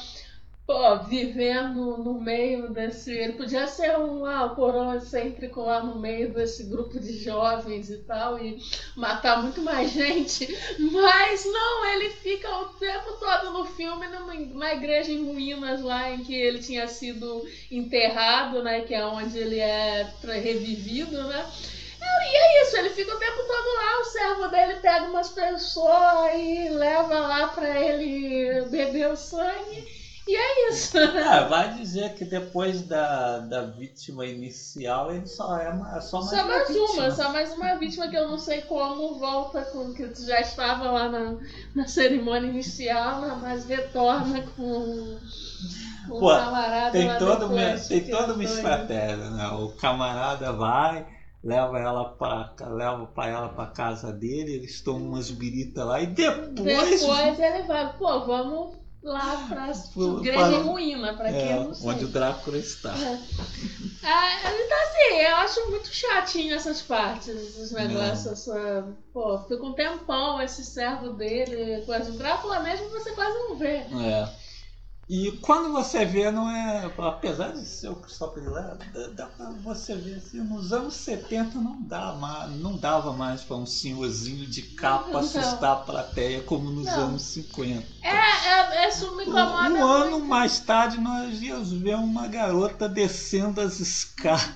pô, vivendo no meio desse. Ele podia ser um ah, o coroa excêntrico lá no meio desse grupo de jovens e tal, e matar muito mais gente, mas não, ele fica o tempo todo no filme numa, numa igreja em ruínas lá em que ele tinha sido enterrado, né? Que é onde ele é revivido, né? E é isso, ele fica o tempo todo lá, o servo dele pega umas pessoas e leva lá pra ele beber o sangue. E é isso. É, vai dizer que depois da, da vítima inicial ele só é uma, só mais, Só mais vítima. uma, só mais uma vítima que eu não sei como volta com que tu já estava lá na, na cerimônia inicial, né, mas retorna com, com Pô, o camarada Tem toda uma, tem toda uma estratégia, né? O camarada vai, leva ela para leva para ela para casa dele, eles tomam umas biritas lá e depois, Depois ele vai, pô, vamos lá pra Vamos igreja para- em ruína, pra quem é, não sabe. onde o Drácula está. Ah, então assim, eu acho muito chatinho essas partes, esses negócios, essa. Pô, fica um tempão esse servo dele, quase o Drácula mesmo você quase não vê. É. E quando você vê, não é. Apesar de ser o Christopher Lee, dá, dá pra você ver assim, nos anos 70 não, dá, não dava mais pra um senhorzinho de capa Não. assustar a plateia como nos Não. anos 50. É, é, isso me Um, incomoda um ano muito. mais tarde nós íamos ver uma garota descendo as escadas.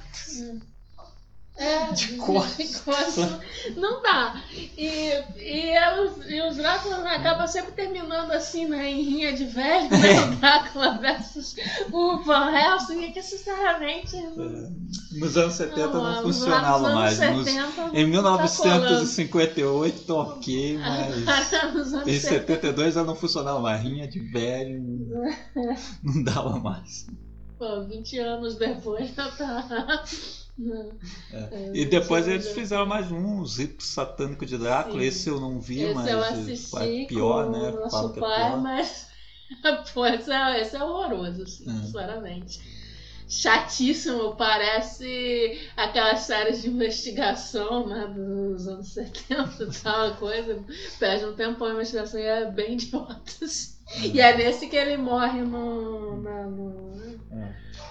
É, de costas. Não dá. E, e, é os, e os Dráculas acabam sempre terminando assim, né, em rinha de velho, né, o Drácula versus o Van Helsing, que sinceramente... Nos anos 70 não, nos funcionava mais. Nos- 70, em tá 1958 tá ok, mas. Em 70. 72 já não funcionava mais. Rinha de velho não dava mais. Pô, 20 anos depois já tá. É. E depois eles fizeram mais um, Os Ritos Satânicos de Drácula. Sim. Esse eu não vi, Esse mas eu assisti é pior, com né? o nosso é pai, pior. mas. Pô, esse é, esse é horroroso, assim, É. sinceramente. Chatíssimo, parece aquelas séries de investigação né, dos anos 70 e tal, coisa. Perde um tempão a investigação e é bem idiota. assim. E é nesse que ele morre no. na- no-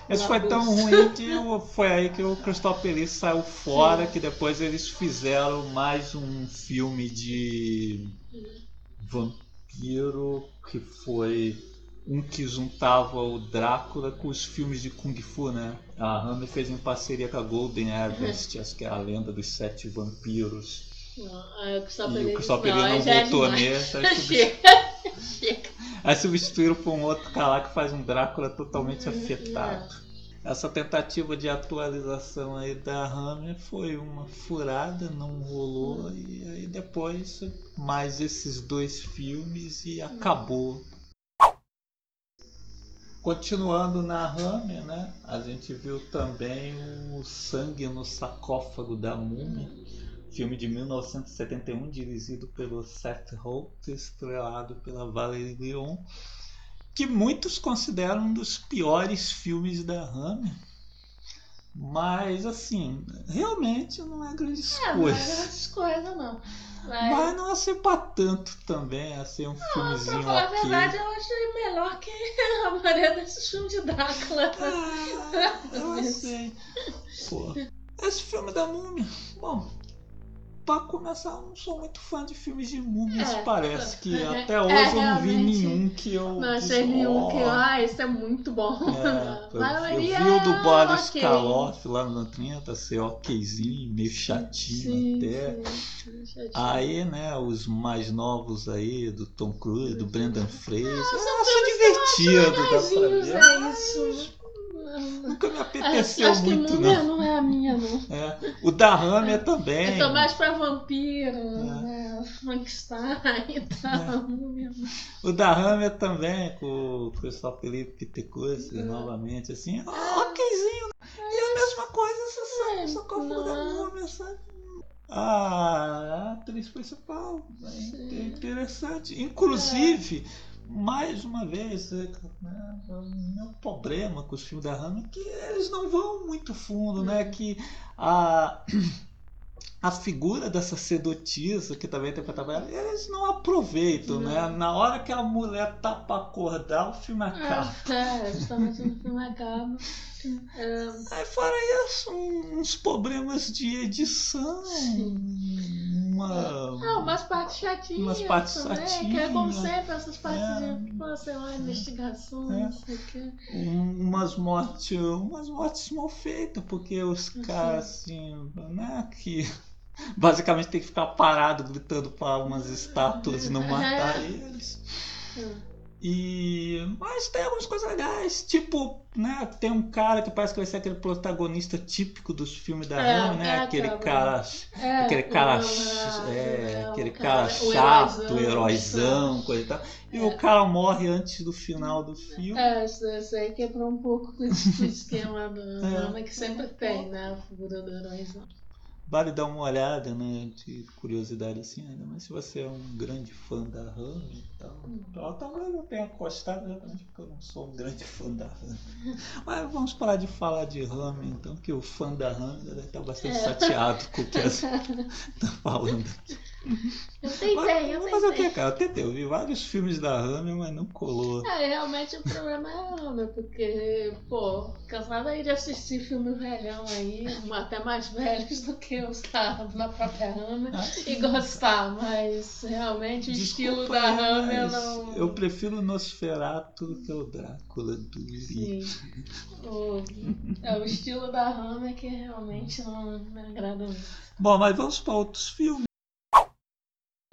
Esse foi tão ruim que o- foi aí que o Christopher Lee saiu fora, que depois eles fizeram mais um filme de vampiro que foi um que juntava o Drácula com os filmes de Kung Fu, né? A Hammer fez em parceria com a Golden Harvest, acho que é a lenda dos sete vampiros. Não, E o Christopher Lee não é voltou aí substitu- Chega, chega. Aí substituíram por um outro cara lá que faz um Drácula totalmente afetado. Essa tentativa de atualização aí da Hammer foi uma furada, não rolou e aí depois mais esses dois filmes e acabou. Continuando na Hammer, né? A gente viu também o Sangue no Sarcófago da Múmia, filme de 1971 dirigido pelo Seth Holt, estrelado pela Valerie Leon que muitos consideram um dos piores filmes da Hammer. Mas assim, realmente não é grandes É, não é coisas. grandes coisas, não. Mas, Mas não assim pra tanto também, assim, um pra filmezinho falar a verdade, eu achei melhor que a maioria desses filmes de Drácula. Ah, eu sei. Pô, esse filme da múmia, bom, pra começar, eu não sou muito fã de filmes de múmias, É, parece que é, até é, hoje eu não vi nenhum que eu. Não achei disse, nenhum que, "Ó, ah, esse é muito bom. É, eu, eu vi o do é Boris ok. Karloff lá no 30, ser okzinho, meio chatinho Sim, até. sim, chatinho. Aí, né, os mais novos aí, do Tom Cruise, do Brendan Fraser, eu são acho divertido, dá pra ver. é isso. Nunca me Acho, apeteceu acho que muito, múmia não. não é a minha, não. É. O da Hammer também. Eu tô mais pra vampiro, É. né? Frankenstein e tal. múmia. O da Hammer também, com o Peter Custer, É. novamente, assim, okzinho. E a mesma coisa, você sabe, É, coisa da não. múmia, sabe? A atriz principal é interessante. Inclusive, mais uma vez, é, né, o meu problema com os filmes da Hammer é que eles não vão muito fundo, né? Hum. Que a, a figura dessa sedotisa que também tem pra trabalhar, eles não aproveitam, né? Na hora que a mulher tá pra acordar, o filme acaba. É, justamente no filme acaba. É, Aí fora isso, uns problemas de edição, uma... Ah, umas partes chatinhas. Umas partes também, chatinhas. Que é como sempre, essas partes É. de, pô, sei lá, investigação, É. não sei o quê. um- umas mortes umas mortes mal feitas porque os caras assim né que basicamente tem que ficar parado gritando para umas estátuas e não matar eles É. e mas tem algumas coisas legais tipo né tem um cara que parece que vai ser aquele protagonista típico dos filmes da É, né é aquele aquela- cara É, aquele cara, o- é, é, o aquele cara- cara o chato, heróizão, heróizão, coisa e tal. E É. o cara morre antes do final do filme. É, isso, aí quebrou um pouco esse esquema do É. drama que sempre tem, né? A figura do heróizão. Vale dar uma olhada, né? De curiosidade assim, ainda mais se você é um grande fã da RAM e tal. Então, talvez eu tenha gostado exatamente porque eu não sou um grande fã da RAM. Mas vamos parar de falar de RAM, então, que o fã da RAM deve estar bastante É. chateado com o que está falando aqui. Eu tentei, eu Mas, mas o que, tentei. cara? Eu tentei, eu vi vários filmes da RAM, mas não colou. É, realmente o problema é a Ana, porque, pô, cansada aí de assistir filme velhão aí, até mais velhos do que os caras na própria Hammer, Ah, e gostar, mas realmente o estilo Desculpa, da Hammer não. Eu prefiro o Nosferatu do que o Drácula do. Sim. O, é o estilo da Hammer que realmente não me agrada muito. Bom, mas vamos para outros filmes.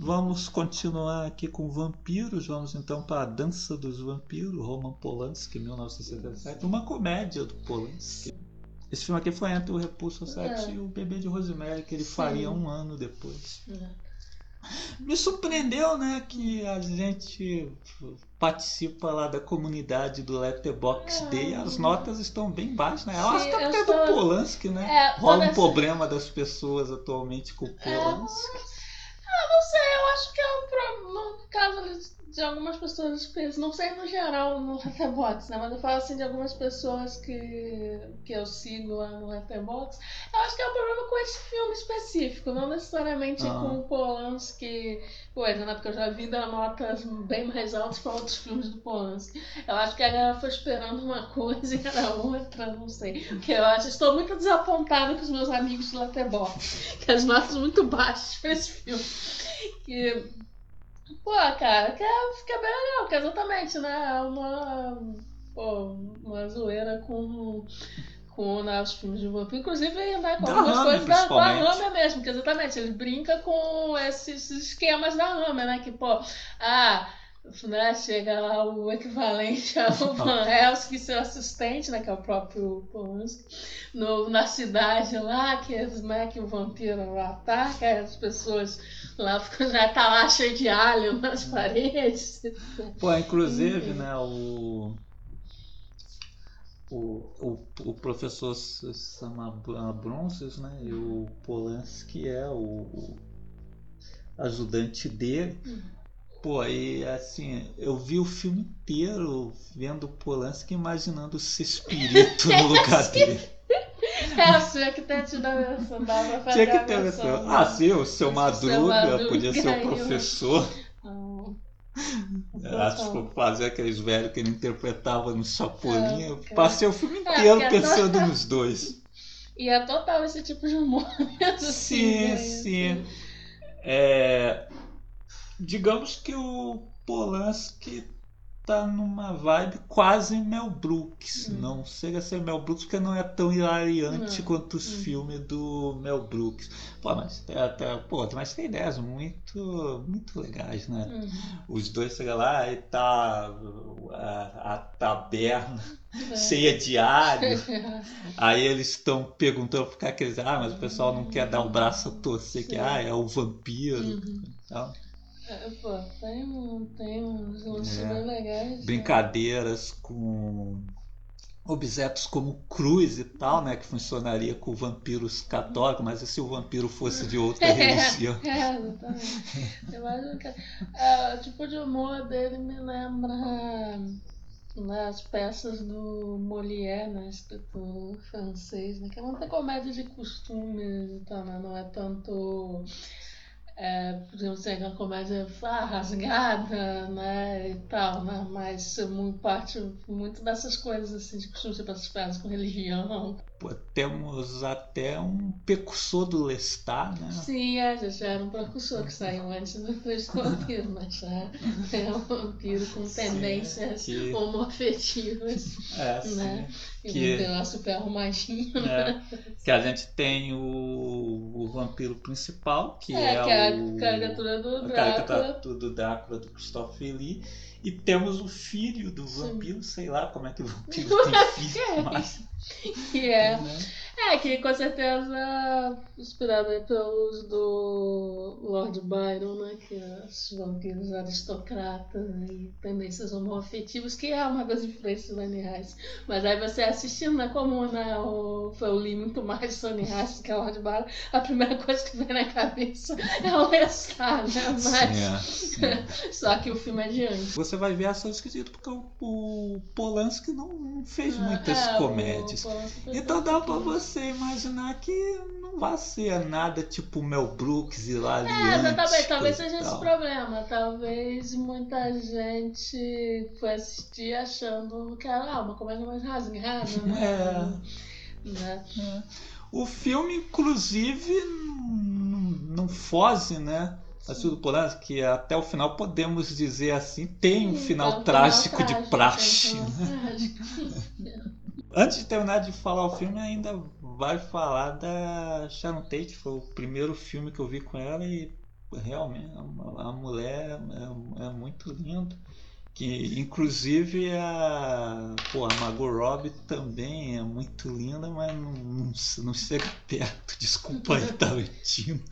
Vamos continuar aqui com vampiros. Vamos então para A Dança dos Vampiros, Roman Polanski, 1967. Uma comédia do Polanski. Esse filme aqui foi entre o Repulso 7 É. e o Bebê de Rosemary, que ele Sim. faria um ano depois. né? Me surpreendeu, né, que a gente participa lá da comunidade do Letterboxd Day e as notas estão bem baixas, né? Eu acho que é porque é do Polanski, né? É, Rola um problema das pessoas atualmente com o é, Polanski. Sei, eu acho que é um problema. Caso de algumas pessoas que não sei no geral no Letterboxd, né? Mas eu falo assim de algumas pessoas que, que eu sigo lá no Letterboxd. Eu acho que é um problema com esse filme específico, não necessariamente ah. com o Polanski coisa, né? Porque eu já vi dar notas bem mais altas para outros filmes do Polanski. Eu acho que a galera foi esperando uma coisa e era outra, não sei. Porque eu acho, estou muito desapontada com os meus amigos do Letterboxd, que as notas muito baixas para esse filme. Que Pô, cara, que é, fica bem legal, que exatamente, né? É uma, pô, uma zoeira com, com né, os filmes de vampiro. Inclusive, né, com algumas coisas da, da Hammer mesmo, que exatamente, ele brinca com esses esquemas da Hammer, né? Que, pô, ah né, chega lá o equivalente ao Van Helsing, seu assistente, né, que é o próprio Polanski, no, na cidade lá, que, né, que o vampiro ataca, as pessoas lá já tá lá cheio de alho nas paredes. Pô, inclusive, né, o, o, o, o professor Sama Bronzes, né, e o Polanski é o, o ajudante dele. Uhum. Pô, e assim, eu vi o filme inteiro vendo Polanski imaginando esse espírito no lugar dele. É, o senhor que te dando essa, dá pra fazer Tinha que ter essa. Ah, sim, o seu Madruga, podia ser o professor. Acho que fazer aqueles velhos que ele interpretava no Chapolin. Eu passei o filme é, inteiro é, pensando nos dois. E é total esse tipo de humor. Sim, assim, sim. Assim. É, digamos que o Polanski tá numa vibe quase Mel Brooks. Hum. Não chega a ser Mel Brooks porque não é tão hilariante quanto os hum. filmes do Mel Brooks. Pô, mas tem até, pô, mas tem ideias muito, muito legais, né? Hum. Os dois chegam lá e tá a, a taberna é. cheia de alho. Aí eles estão perguntando por que aqueles, ah, mas o pessoal não quer dar o braço a torcer, que ah, é o vampiro. Uhum. Então, é, pô, tem, tem uns lances é. bem legais. Né? Brincadeiras né? com objetos como cruz e tal, né? Que funcionaria com vampiros católicos, mas e se o vampiro fosse de outra religião? É, exatamente. Eu acho que é, o tipo de humor dele me lembra né, as peças do Molière, né, escritor francês, né, que é uma comédia de costumes e tal, né, não é tanto é, podemos ser uma comédia ah, rasgada, né, e tal, né, mas muito parte muito dessas coisas assim de costume ser participadas com religião. Pô, temos até um precursor do Lestat, né? Sim, é, já, já era um precursor que saiu antes do vampiro, mas já é um vampiro com tendências que... homoafetivas, é, né? Sim que, um pedaço super arrumadinho. É, que a gente tem o, o vampiro principal, que é, é, que é o, a caricatura do Drácula. A caricatura do Drácula do Christopher Lee. E temos o filho do vampiro, Sim. sei lá como é que o vampiro tem filho, mas... Que é... Né? É, que com certeza inspirado pelos do Lord Byron, né? Que é os vampiros aristocratas e tendências homoafetivas, que é uma das influências do Annie Rice. Mas aí você assistindo, né? Como né, o, eu li muito mais Sunny Rice que a Lord Byron, a primeira coisa que vem na cabeça é o Lestat, né? Mas... Sim, é, sim. Só que o filme é de antes. Você vai ver ação esquisito porque o, o Polanski não fez ah, muitas é, comédias. Então dá pra você você imaginar que não vai ser nada tipo Mel Brooks e lá É, exatamente. Talvez seja esse problema. Talvez muita gente foi assistir achando que era uma comédia mais rasgada, né? É. Né? é. O filme, inclusive, não, foge, né? Do Polanski, que até o final podemos dizer assim, tem um final então, trágico final de praxe. Né? Antes de terminar de falar o filme, ainda vai falar da Sharon Tate. Foi o primeiro filme que eu vi com ela e realmente a mulher é, é muito linda. Que inclusive a, pô, a Margot Robbie também é muito linda, mas não, não, não chega perto. Desculpa aí, Tarantino.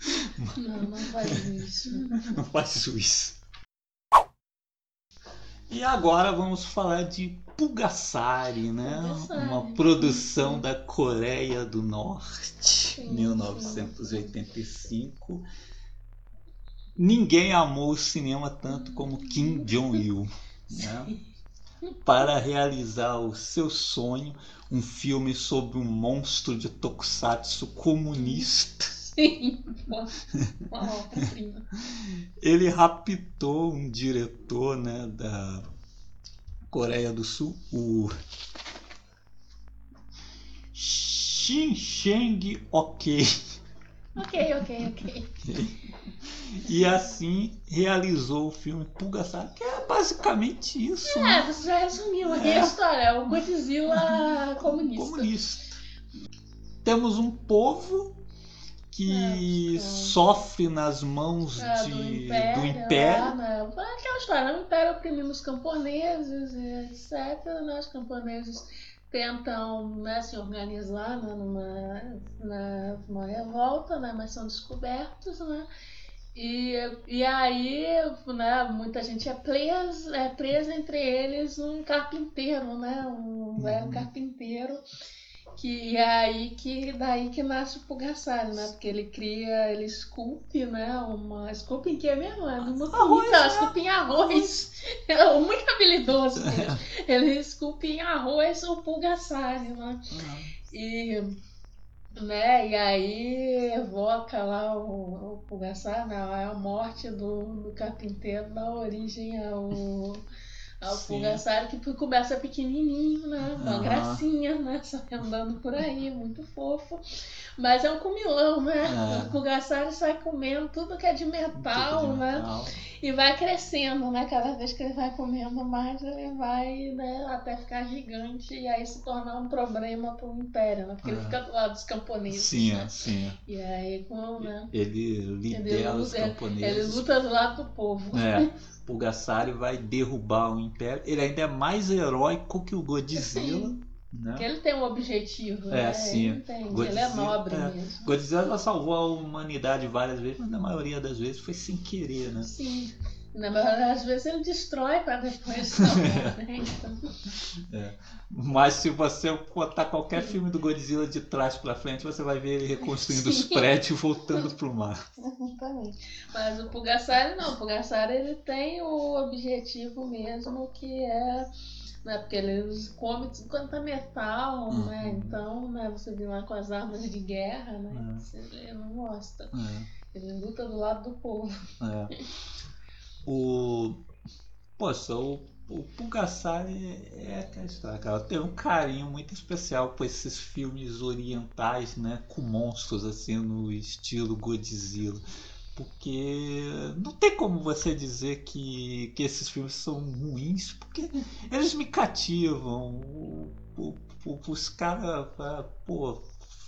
Não, não faz isso. Não faz isso. E agora vamos falar de Pugassari, né? Pulgasari. Uma produção da Coreia do Norte, Sim, 1985. Ninguém amou o cinema tanto como Kim Jong-il, né? Para realizar o seu sonho, um filme sobre um monstro de tokusatsu comunista. Sim, uma, obra-prima. Ele raptou um diretor né, da Coreia do Sul, o Shin Cheng Ok. Ok, ok, ok. E assim realizou o filme Pulgasar, que é basicamente isso. né? É, você já resumiu aqui É. a história. É o Godzilla comunista. comunista. Temos um povo que É, é. sofre nas mãos É, de, do Império. do Império. lá, né? Aquela história, o Império oprimindo os camponeses, etc. Né? Os camponeses tentam né, se organizar né, numa, na- numa revolta, né, mas são descobertos, né? E, e aí, né, muita gente é presa, é presa entre eles um carpinteiro, né? Um velho Uhum. carpinteiro. Que é aí que daí que nasce o Pugassari, né? Porque ele cria, ele esculpe, né? Uma. Esculpe em que mesmo? É numa Arroz, então, né? esculpe em arroz. É muito habilidoso. Ele esculpe em arroz o Pugassari, né? E, né, e aí evoca lá o, o Pulgaçar, né, a morte do, do carpinteiro dá origem ao, Pulgaçar, que começa pequenininho, né, uma gracinha, né, só andando por aí, muito fofo. Mas é um comilão, né? É. O Pulgaçar sai comendo tudo que é de metal, Tudo de né? metal. E vai crescendo, né? Cada vez que ele vai comendo mais, ele vai, né, até ficar gigante e aí se tornar um problema pro Império, né? Porque ele É. fica do lado dos camponeses. Sim, né? é, sim. é. E aí, com, né? Ele lidera os luta- camponeses. Ele luta do lado do povo. É, Pulgasari vai derrubar o Império. Ele ainda é mais heróico que o Godzilla. Sim. Né? Porque ele tem um objetivo, É, né? sim. Ele, tem, ele é Godzilla- nobre é. mesmo. Godzilla salvou a humanidade várias vezes, mas na maioria das vezes foi sem querer, né? Sim. Na maioria das vezes ele destrói para depois salvar, né? Então, Mas se você botar qualquer filme do Godzilla de trás pra frente, você vai ver ele reconstruindo os Sim. prédios e voltando pro mar. Exatamente. Mas o Pugassari não, o Pugassari ele tem o objetivo mesmo que é. Né, porque ele come 50 metal, Uhum. né? Então, né, você vê lá com as armas de guerra, né? É. Você não gosta. É. Ele luta do lado do povo. É. O. Poxa, o, o Pulgasari é aquela história, cara. Eu tenho um carinho muito especial por esses filmes orientais, né? Com monstros, assim, no estilo Godzilla. Porque não tem como você dizer que, que esses filmes são ruins, porque eles me cativam. O- o- os caras, pô,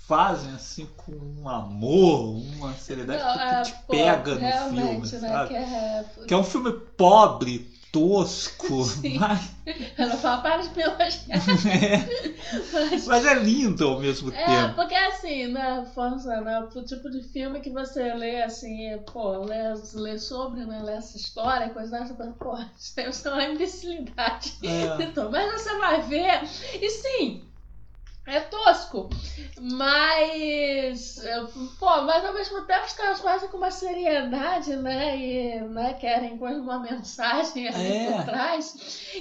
fazem assim com um amor, uma seriedade Não, que é, te pô, pega no filme, né? sabe? Que é, Que é um filme pobre, tosco, Sim. mas, ela fala, para de me elogiar. Mas- mas é lindo ao mesmo É, tempo. porque assim, né, Força, né, o tipo de filme que você lê assim, pô, lê, lê sobre, né, lê essa história, coisa dessa, pô, isso ser uma imbecilidade. É. Então, mas você vai ver, e sim, é tosco, mas, é, pô, mas ao mesmo tempo os caras fazem com uma seriedade, né, e né, querem pôr uma mensagem ali É. por trás,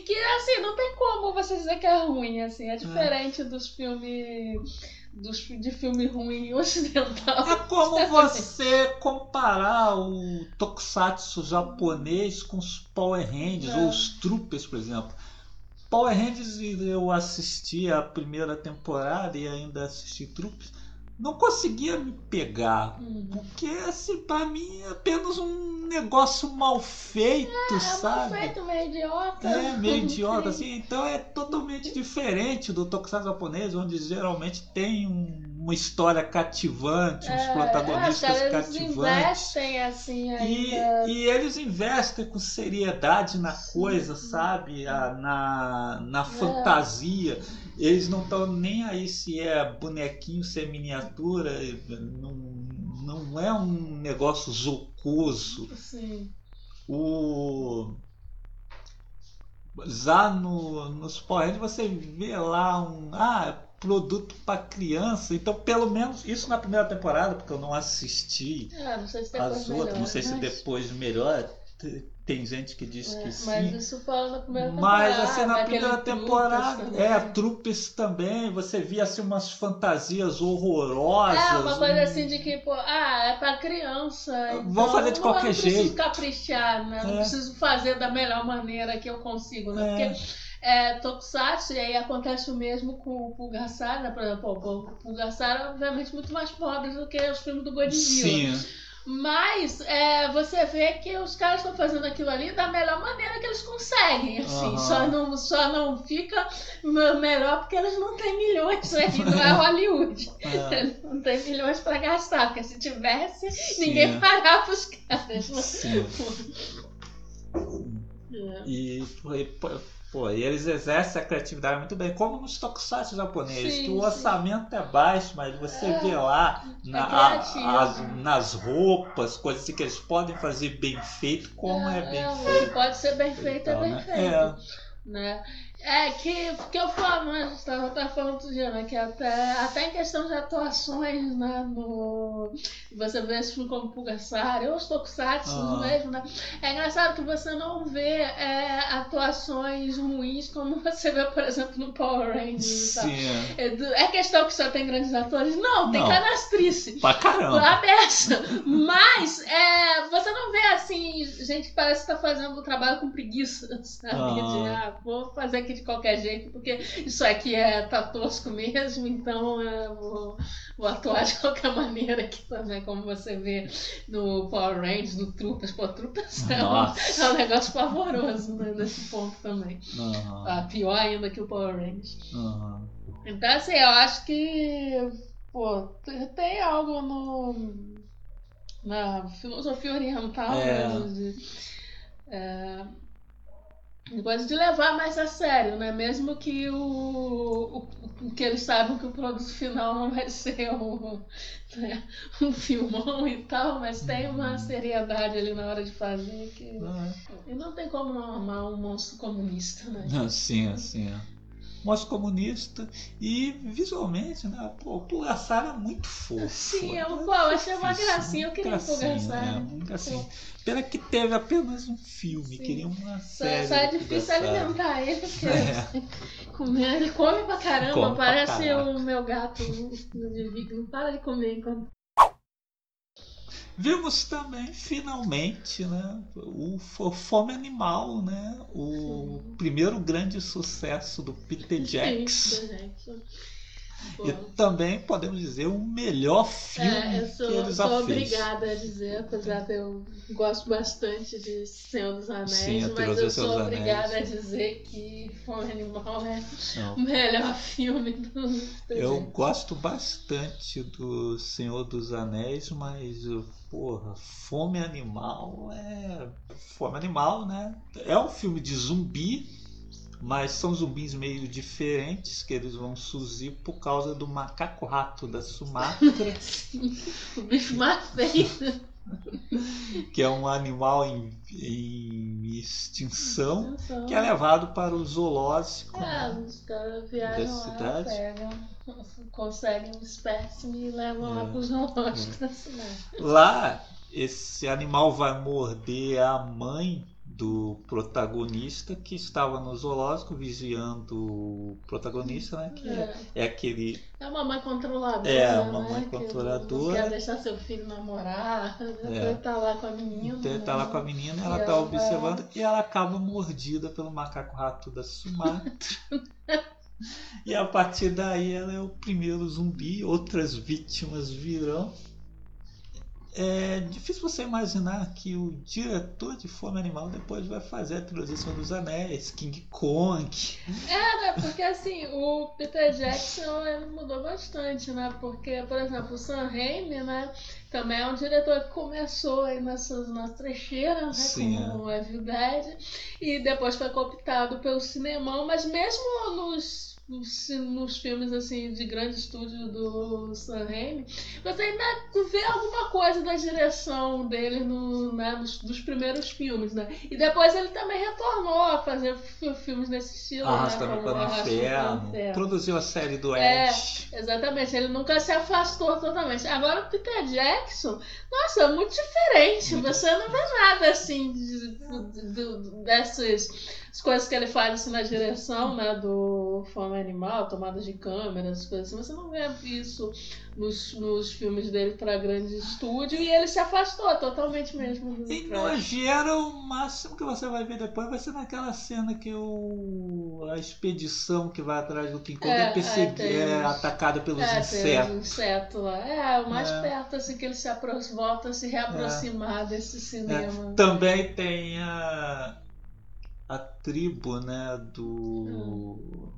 que assim, não tem como você dizer que é ruim, assim, é diferente dos filmes dos, de filme ruim ocidental. É como você comparar o tokusatsu japonês com os Power Rangers É. ou os Troopers, por exemplo. Power Rangers eu assisti a primeira temporada e ainda assisti Troopers. não conseguia me pegar. Uhum. Porque, assim, pra mim é apenas um negócio mal feito, É, sabe? mal feito, meio idiota. É, meio idiota, assim. Então é totalmente diferente do Tokusatsu japonês, onde geralmente tem um- uma história cativante, uns É, é, protagonistas caras cativantes. investem assim E, ainda. e eles investem com seriedade na coisa, sabe? A- na, É. na fantasia. Eles não estão nem aí se é bonequinho, se é miniatura. Não, não é um negócio jocoso. Sim. O. Já no, nos Power Rangers você vê lá um. Ah, produto para criança. Então, pelo menos, isso na primeira temporada, porque eu não assisti É, não se as outras, não sei se mas- depois melhor. Tem gente que diz É, que sim. Mas isso fala na primeira temporada. Mas assim, na primeira temporada, também. é, Trupes também, você via assim umas fantasias horrorosas. É, uma coisa um- assim de que, pô, ah, é pra criança. Então fazer de não- qualquer eu não preciso jeito. caprichar, né? Não É. preciso fazer da melhor maneira que eu consigo, né? É. Porque é, Tokusatsu, e aí acontece o mesmo com o Pulgasar, né? Por exemplo, o Pulgasar é obviamente muito mais pobre do que os filmes do Godzilla. Sim, Mas é, você vê que os caras estão fazendo aquilo ali da melhor maneira que eles conseguem. Assim, Aham. só, não, só não fica me- melhor porque eles não têm milhões aí, não é Hollywood. é, não têm milhões pra gastar, porque se tivesse, sim, ninguém parava os caras. sim. É. E foi- pô, e eles exercem a criatividade muito bem, como nos tokusatsu japoneses, Sim, que o sim. orçamento é baixo, mas você É, vê lá na- criativo. a- as- nas roupas, coisas assim que eles podem fazer bem feito, como é, bem é, feito. Pode ser bem feito, é e tal, bem né? feito. É. né? É que, que eu falo, né? A gente tava, tava falando outro dia, né? Que até, até em questão de atuações, né? No, você vê esse filme como Pulgasari, ou os Tokusatsu Ah. mesmo, né? É engraçado que você não vê é, atuações ruins como você vê, por exemplo, no Power Rangers e tal. Sim, é. É, é questão que só tem grandes atores? Não, tem Não. canastrice. pra caramba. A. Mas é, você não vê assim, gente que parece que tá fazendo o trabalho com preguiça, sabe? Ah. De, ah, vou fazer aqui de qualquer jeito, porque isso aqui é tá tosco mesmo, então é, vou, vou atuar de qualquer maneira aqui também, como você vê no Power Rangers, no Trupas. Pô, Trupas é um, é um negócio pavoroso né, nesse ponto também. Aham, Ah, pior ainda que o Power Rangers. aham. Então, assim, eu acho que, pô, tem algo no, na filosofia oriental, É. né, de, é, coisa de levar mais a sério, né? Mesmo que o, o- que eles saibam que o produto final não vai ser um, né, um filmão e tal, mas tem uma seriedade ali na hora de fazer que... E não tem como não amar um monstro comunista, né? Assim, assim. é. Mostra comunista e visualmente, né? Pô, o Pulgasar é muito fofo. Sim, eu, É pô, eu achei uma gracinha, eu queria um é, né? gracinha. Pena que teve apenas um filme, Sim. queria uma Só, série. só é do difícil alimentar ele, porque É. ele come pra caramba, Come pra parece caraca. o meu gato Vic, não para de comer enquanto. Vimos também, finalmente, né, o Fo- Fome Animal, né, o primeiro grande sucesso do Peter Jackson. Sim, Jackson. E também podemos dizer o melhor filme É, eu que sou, ele já sou fez. obrigada a dizer, apesar de eu gosto bastante de Senhor dos Anéis, Sim, mas eu sou dos obrigada Anéis. a dizer que Fome Animal é Não. o melhor filme do Eu gosto bastante do Senhor dos Anéis, mas porra, Fome Animal é Fome Animal, né? É um filme de zumbi, mas são zumbis meio diferentes que eles vão surgir por causa do macaco rato da Sumatra, O bicho mais feio. que é um animal em, em extinção, que é levado para o zoológico. É, né? os caras viajam Da cidade. pegam, conseguem um espécime e levam lá É. pro zoológico da cidade. Lá, esse animal vai morder a mãe do protagonista que estava no zoológico vigiando o protagonista, né? Que é, É, aquele. é uma mãe controladora. É, né? uma mãe que Não controladora. quer deixar seu filho namorar. É. Ele tá lá com a menina. Então ele tá lá com a menina, ela tá ela observando e ela acaba mordida pelo macaco rato da Sumatra. E a partir daí ela é o primeiro zumbi, outras vítimas virão. É difícil você imaginar que o diretor de Fome Animal depois vai fazer a trilogia Senhor dos Anéis, King Kong. É, né? Porque assim, o Peter Jackson ele mudou bastante, né? Porque, por exemplo, o Sam Raimi, né? Também é um diretor que começou aí nessas, nas trecheiras, né? Sim, como é. Dead, e depois foi cooptado pelo cinemão, mas mesmo nos nos, nos filmes assim de grande estúdio do Sam Raimi, você ainda vê alguma coisa da direção dele no, né, nos, dos primeiros filmes, né? E depois ele também retornou a fazer filmes nesse estilo, Arrastando né? para o inferno. Inferno. Produziu a série do É, Ash. exatamente, ele nunca se afastou totalmente. Agora o Peter Jackson, nossa, é muito diferente. Muito Você não vê nada assim de, de- de- dessas as coisas que ele faz assim, na direção né, do Fome Animal, tomadas de câmeras, coisas assim. Você não vê isso nos, nos filmes dele para grande estúdio e ele se afastou totalmente mesmo do trash. Nojeira, o máximo que você vai ver depois vai ser naquela cena que o a expedição que vai atrás do King Kong É, é, é, persegui- tem é, atacada pelos É, insetos. inseto lá. É, o mais É. perto assim que ele se volta a se reaproximar desse cinema. Também tem a, a tribo, né, do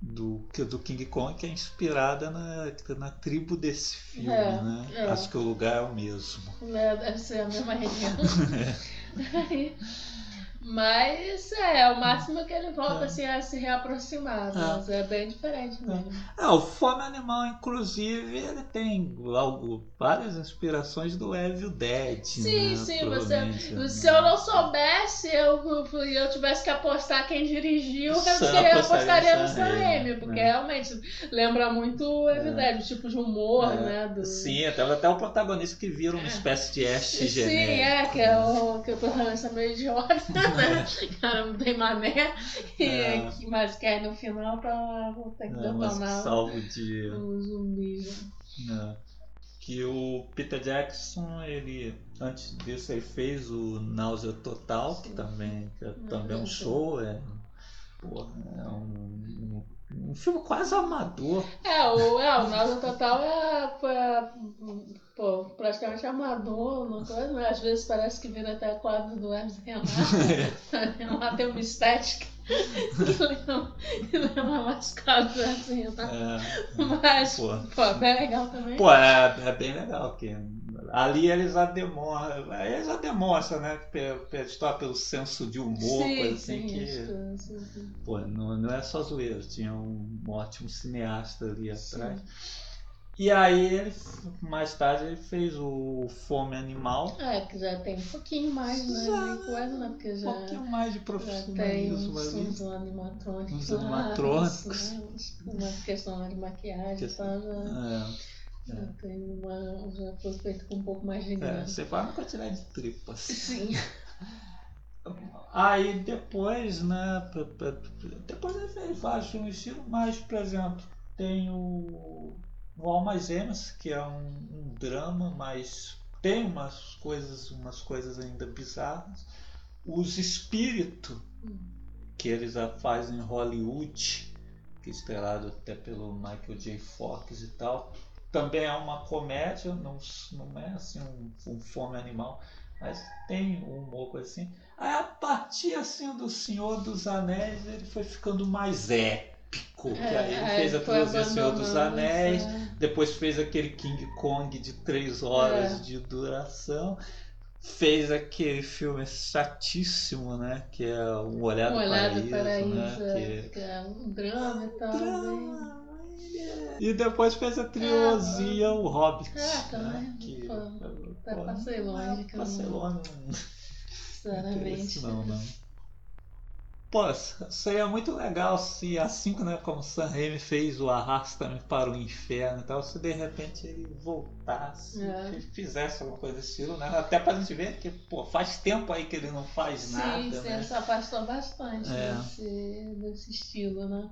do que do King Kong que é inspirada na, na tribo desse filme, É, né? é. Acho que o lugar é o mesmo. Né, Deve ser a mesma região. Aí, Mas é, o máximo que ele volta É. assim, a se reaproximar. É. Mas é bem diferente mesmo. Ah, o Fome Animal, inclusive, ele tem algo, várias inspirações do Evil Dead. Sim, né? sim, você. né? Se eu não soubesse, eu, eu, tivesse que apostar quem dirigiu, eu, apostaria apostaria no Sam porque né? realmente lembra muito o Evil É. Dead, o tipo de humor, É, né? Do... Sim, até, até o protagonista que vira uma espécie de Ash Sim, genérico. é, que é o que o protagonista é meio idiota, né? Cara, não tem mané, e É. que, mas quer no final pra ter que É, detonar salvo de. o zumbi. né? Que o Peter Jackson, ele antes disso ele fez o Náusea Total, que também, que é também um Náusea. show, é, porra, é um, um, um filme quase amador. É, o, é, o Náusea Total é, é, pô, praticamente amador, uma coisa, mas às vezes parece que vira até quadro do Hermes Renato. Lá tem uma estética que lembra, mais quadro do Hermes Renato. É, Mas, Pô. pô, é bem legal também. Pô, é, é bem legal que ali ele já demonstra, ele já demonstra, né, pe- pe- história pelo senso de humor, sim, coisa assim sim, que, isso, sim, sim. pô, não, não é só zoeira, tinha um, ótimo cineasta ali Sim. E aí ele, mais tarde, ele fez o Fome Animal, É, que já tem um pouquinho mais, né? Já, De coisa, né? Porque um já, pouquinho mais de já tem profissionalismo uns, uns animatrônicos. Uns animatrônicos. né? Uma questão de maquiagem, Questão- tá? Já, É, já tem uma. Já foi feito com um pouco mais de é, grana. você faz uma quantidade de tripas. Sim. Aí depois, né? Depois ele fez vários filmes de estilo, mas, por exemplo, tem o, o Almas Gêmeas, que é um, um drama, mas tem umas coisas, umas coisas ainda bizarras. Os Espírito, que eles já fazem em Hollywood, que é estrelado até pelo Michael J. Fox e tal. Também é uma comédia, não, não é assim um, um fome animal, mas tem um coisa assim. Aí a partir assim do Senhor dos Anéis ele foi ficando mais épico. que aí ele fez a É, trilogia Senhor dos Anéis, é. depois fez aquele King Kong de três horas É. de duração. Fez aquele filme chatíssimo, né? Que é Um Olhar Um do olhar Paraíso, do paraíso, né? é, Que... que é um drama e tal. Drama, E depois fez a trilogia O Hobbit. É, também, né? Que, pô, até pô, passei longe, Passei longe. Sinceramente. Não, não. Pô, seria muito legal se, assim né, como Sam Raimi fez o Arrasta-me para o Inferno e tal, se de repente ele voltasse É. e fizesse alguma coisa desse estilo, né? Até pra gente ver que, pô, faz tempo aí que ele não faz Sim, nada, sim, né? ele se afastou bastante É. desse, desse estilo, né?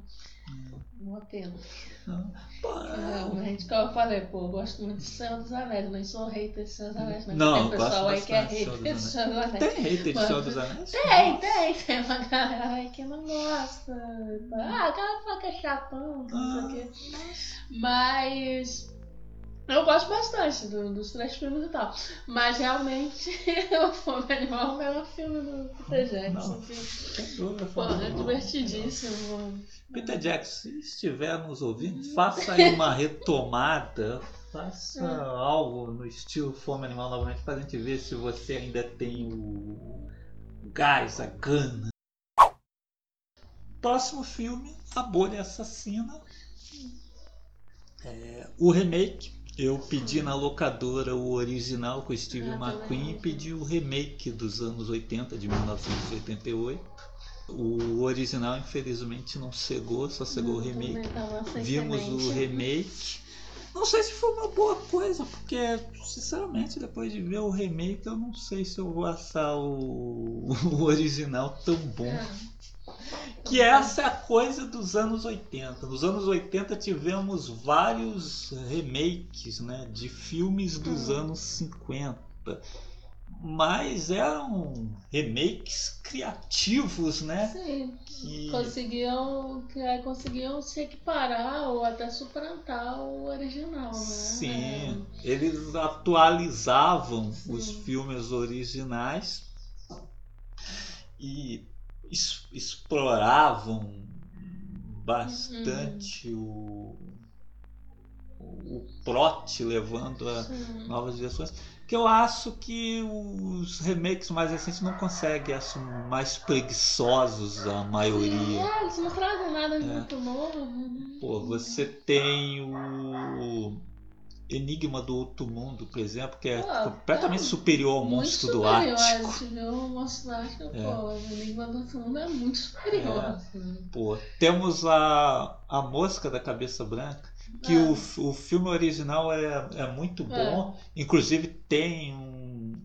Pena. Não. Realmente, como eu falei, pô, eu gosto muito de Senhor dos Anéis, nem sou hater de Senhor dos Anéis, mas Não, tem pessoal aí que é hater de Senhor dos Anéis. Tem hater de Mas- Senhor dos Anéis? Tem, tem, tem uma galera aí que não gosta. Ah, aquela fala que é chatão, não sei o quê. Mas eu gosto bastante do- dos três filmes e tal. Mas realmente o Fome Animal é o melhor filme do Peter Jackson. Não. assim. Sem dúvida. Pô, é bom. divertidíssimo. Peter Jackson, se estiver nos ouvindo, faça aí uma retomada, faça É. algo no estilo Fome Animal novamente pra gente ver se você ainda tem o gás, a gana. Próximo filme, A Bolha Assassina. É, o remake, eu pedi na locadora o original com Steve Ah, McQueen também. e pedi o remake dos anos 80, de 1988. O original, infelizmente, não chegou, só chegou o remake. Tava sem Vimos o remake. Não sei se foi uma boa coisa, porque, sinceramente, depois de ver o remake, eu não sei se eu vou achar o, o original tão bom. É. Que essa é a coisa dos anos 80. Nos anos 80 tivemos vários remakes né, de filmes dos Hum. anos 50. Mas eram remakes criativos, né? Sim, Que, conseguiam, que aí conseguiam se equiparar ou até suplantar o original, né? sim, eles atualizavam Sim. os filmes originais e es- exploravam bastante o, o plot, levando a, Sim. novas direções. Que eu acho que os remakes mais recentes não conseguem, acho mais preguiçosos a maioria. É, eles não trazem nada de muito novo. né? Pô, você tem o Enigma do Outro Mundo, por exemplo, que é Pô, completamente é superior ao Monstro do superior. Ártico. gente viu o Monstro do Ártico, É. pô, o Enigma do Outro Mundo é muito superior. É. assim. Pô, temos a, a Mosca da Cabeça Branca, que É. o, o filme original é, é muito bom, inclusive tem um,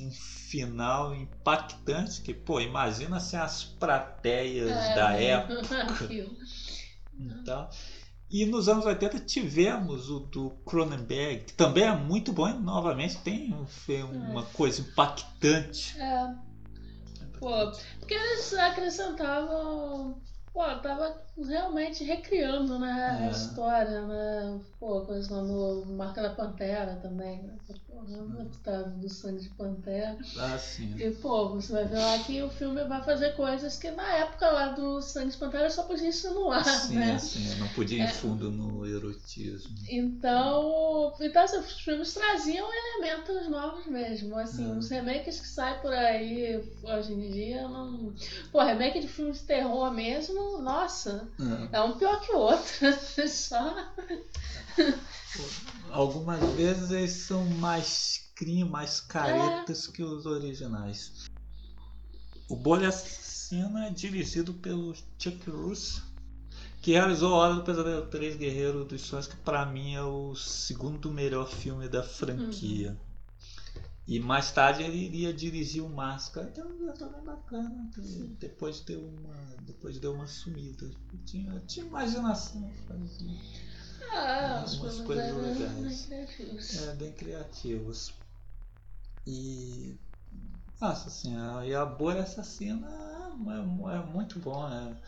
um final impactante, que, pô, imagina assim as plateias É, da época. aquilo. E nos anos 80 tivemos o do Cronenberg, que também é muito bom e novamente tem um- uma coisa impactante. É. Pô, porque eles acrescentavam. Pô, tava realmente recriando né, a É. história, né? Pô, coisa como Marca da Pantera também, né? Pô, tá do sangue de Pantera. Assim, E, pô, você vai ver lá que o filme vai fazer coisas que na época lá do Sangue de Pantera só podia insinuar, sim, né? assim, não podia ir É. fundo no erotismo. Então, então assim, os filmes traziam elementos novos mesmo. Assim, É. os remakes que saem por aí hoje em dia, não. Pô, remake de filmes de terror mesmo, nossa, É. é um pior que o outro. Só. Algumas vezes eles são mais clean, mais caretas que os originais. O Bolha Assassina é dirigido pelo Chuck Russo, que realizou Hora do Pesadelo 3 Guerreiro dos Sonhos, que pra mim é o segundo melhor filme da franquia. E mais tarde ele iria dirigir o Máscara, é um diretor bem bacana. Depois deu uma, depois deu uma sumida. Tinha, tinha imaginação. Fazia. Ah, filmes coisas eram legais. bem criativos. É, bem criativos. E. Nossa senhora, e a Bolha Assassina é, é muito bom, é,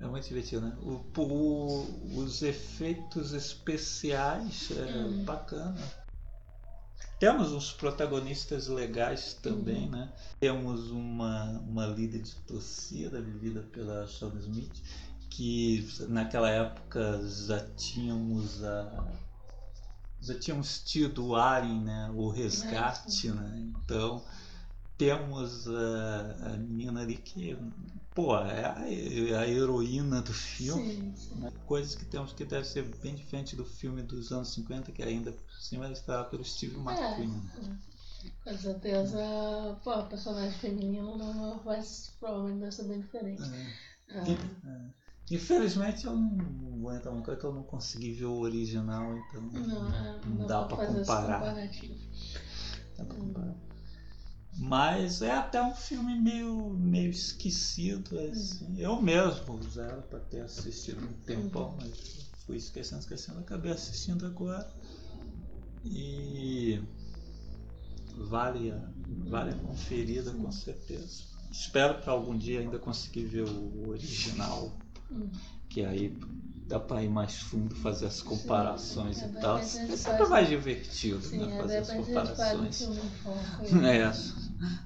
é muito divertido, né? O, o- os efeitos especiais é Hum. bacana. Temos uns protagonistas legais também, Uhum. né? Temos uma, uma líder de torcida vivida pela Shawn Smith, que naquela época já tínhamos a já tínhamos tido o Alien, né? O resgate, né? Então temos a, a menina ali que pô, é a, é a heroína do filme. Sim, sim. né? Coisas que temos que deve ser bem diferente do filme dos anos 50, que ainda por cima era estrelado pelo Steve McQueen. né? Com certeza, pô, a personagem feminino não vai, provavelmente vai ser bem diferente. É. Ah, é. Infelizmente eu não vou entrar uma coisa que eu não consegui ver o original, então não, é, não não dá esse comparar. comparativo. Dá pra comparar. Mas é até um filme meio, meio esquecido. Assim. Eu mesmo era para ter assistido um tempão, mas fui esquecendo, esquecendo, acabei assistindo agora. E vale a, vale a conferida com certeza. Espero para algum dia ainda conseguir ver o original, que aí dá para ir mais fundo, fazer as comparações Sim, e é, tal. É gente sempre mais divertido, Sim, né? é, Fazer as um comparações. filme em foco. É,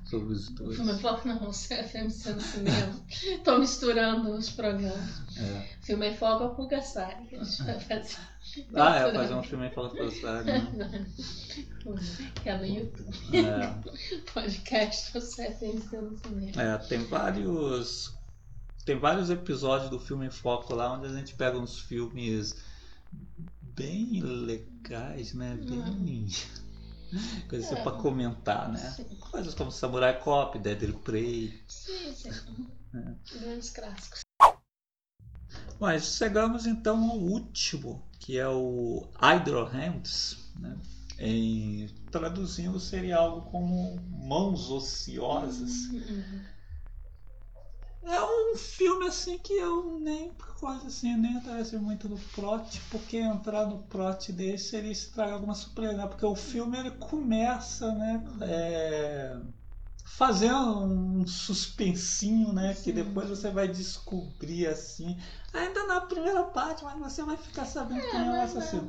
sobre os dois. Filme em foco não, FMC no cinema. Tô misturando os programas. É. Filme em foco é o Pulga Sai, que a gente vai fazer. Ah, é, fazer um filme em falta né? Que é no YouTube. É. Podcast do FMC no cinema. É, tem vários. Tem vários episódios do filme em foco lá onde a gente pega uns filmes bem legais, né? Bem. Coisas É. pra comentar, né? Sim. Coisas como Samurai Cop, Deadly Prey. Sim, sim. É. Grandes clássicos. Mas chegamos então ao último, que é o Idle Hands, né? Em, traduzindo seria algo como mãos ociosas. Uhum. É um filme assim que eu nem, coisa assim, nem interessa muito no plot, porque entrar no plot dele seria estragar alguma surpresa, né? Porque o filme ele começa, né? é, fazendo um suspensinho, né? Que Sim. depois você vai descobrir assim, ainda na primeira parte, mas você vai ficar sabendo quem é o mas assassino.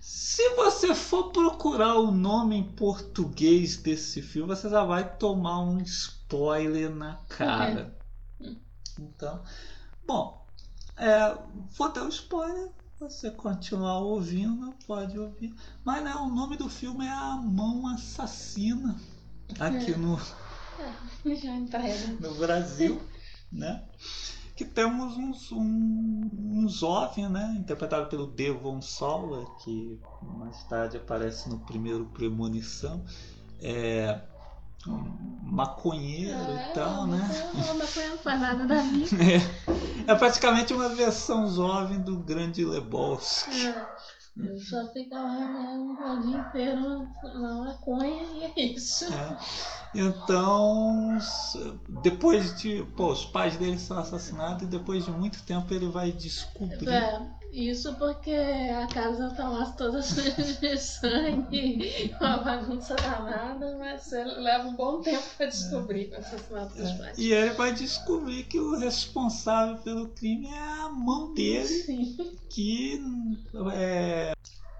Se você for procurar o nome em português desse filme, você já vai tomar um spoiler na cara. Então, bom, é, vou dar o spoiler. Você continuar ouvindo, pode ouvir. Mas né, o nome do filme é A Mão Assassina. Aqui É. no, entrega. no Brasil, né? Que temos uns, um, um jovem, né? Interpretado pelo Devon Sawa, que mais tarde aparece no primeiro Premonição. É maconheiro e tal, né? Não, não faz nada da vida. É praticamente uma versão jovem do Grande Lebowski. É. Eu só fico lá o dia inteiro na maconha e é isso. É. Então, depois de. Pô, os pais dele são assassinados e depois de muito tempo ele vai descobrir. É, isso porque a casa tá lá toda suja de sangue, uma bagunça danada, mas ele leva um bom tempo pra descobrir o assassinato dos É, pais. E ele vai descobrir que o responsável pelo crime é a mão dele, Sim. que, é,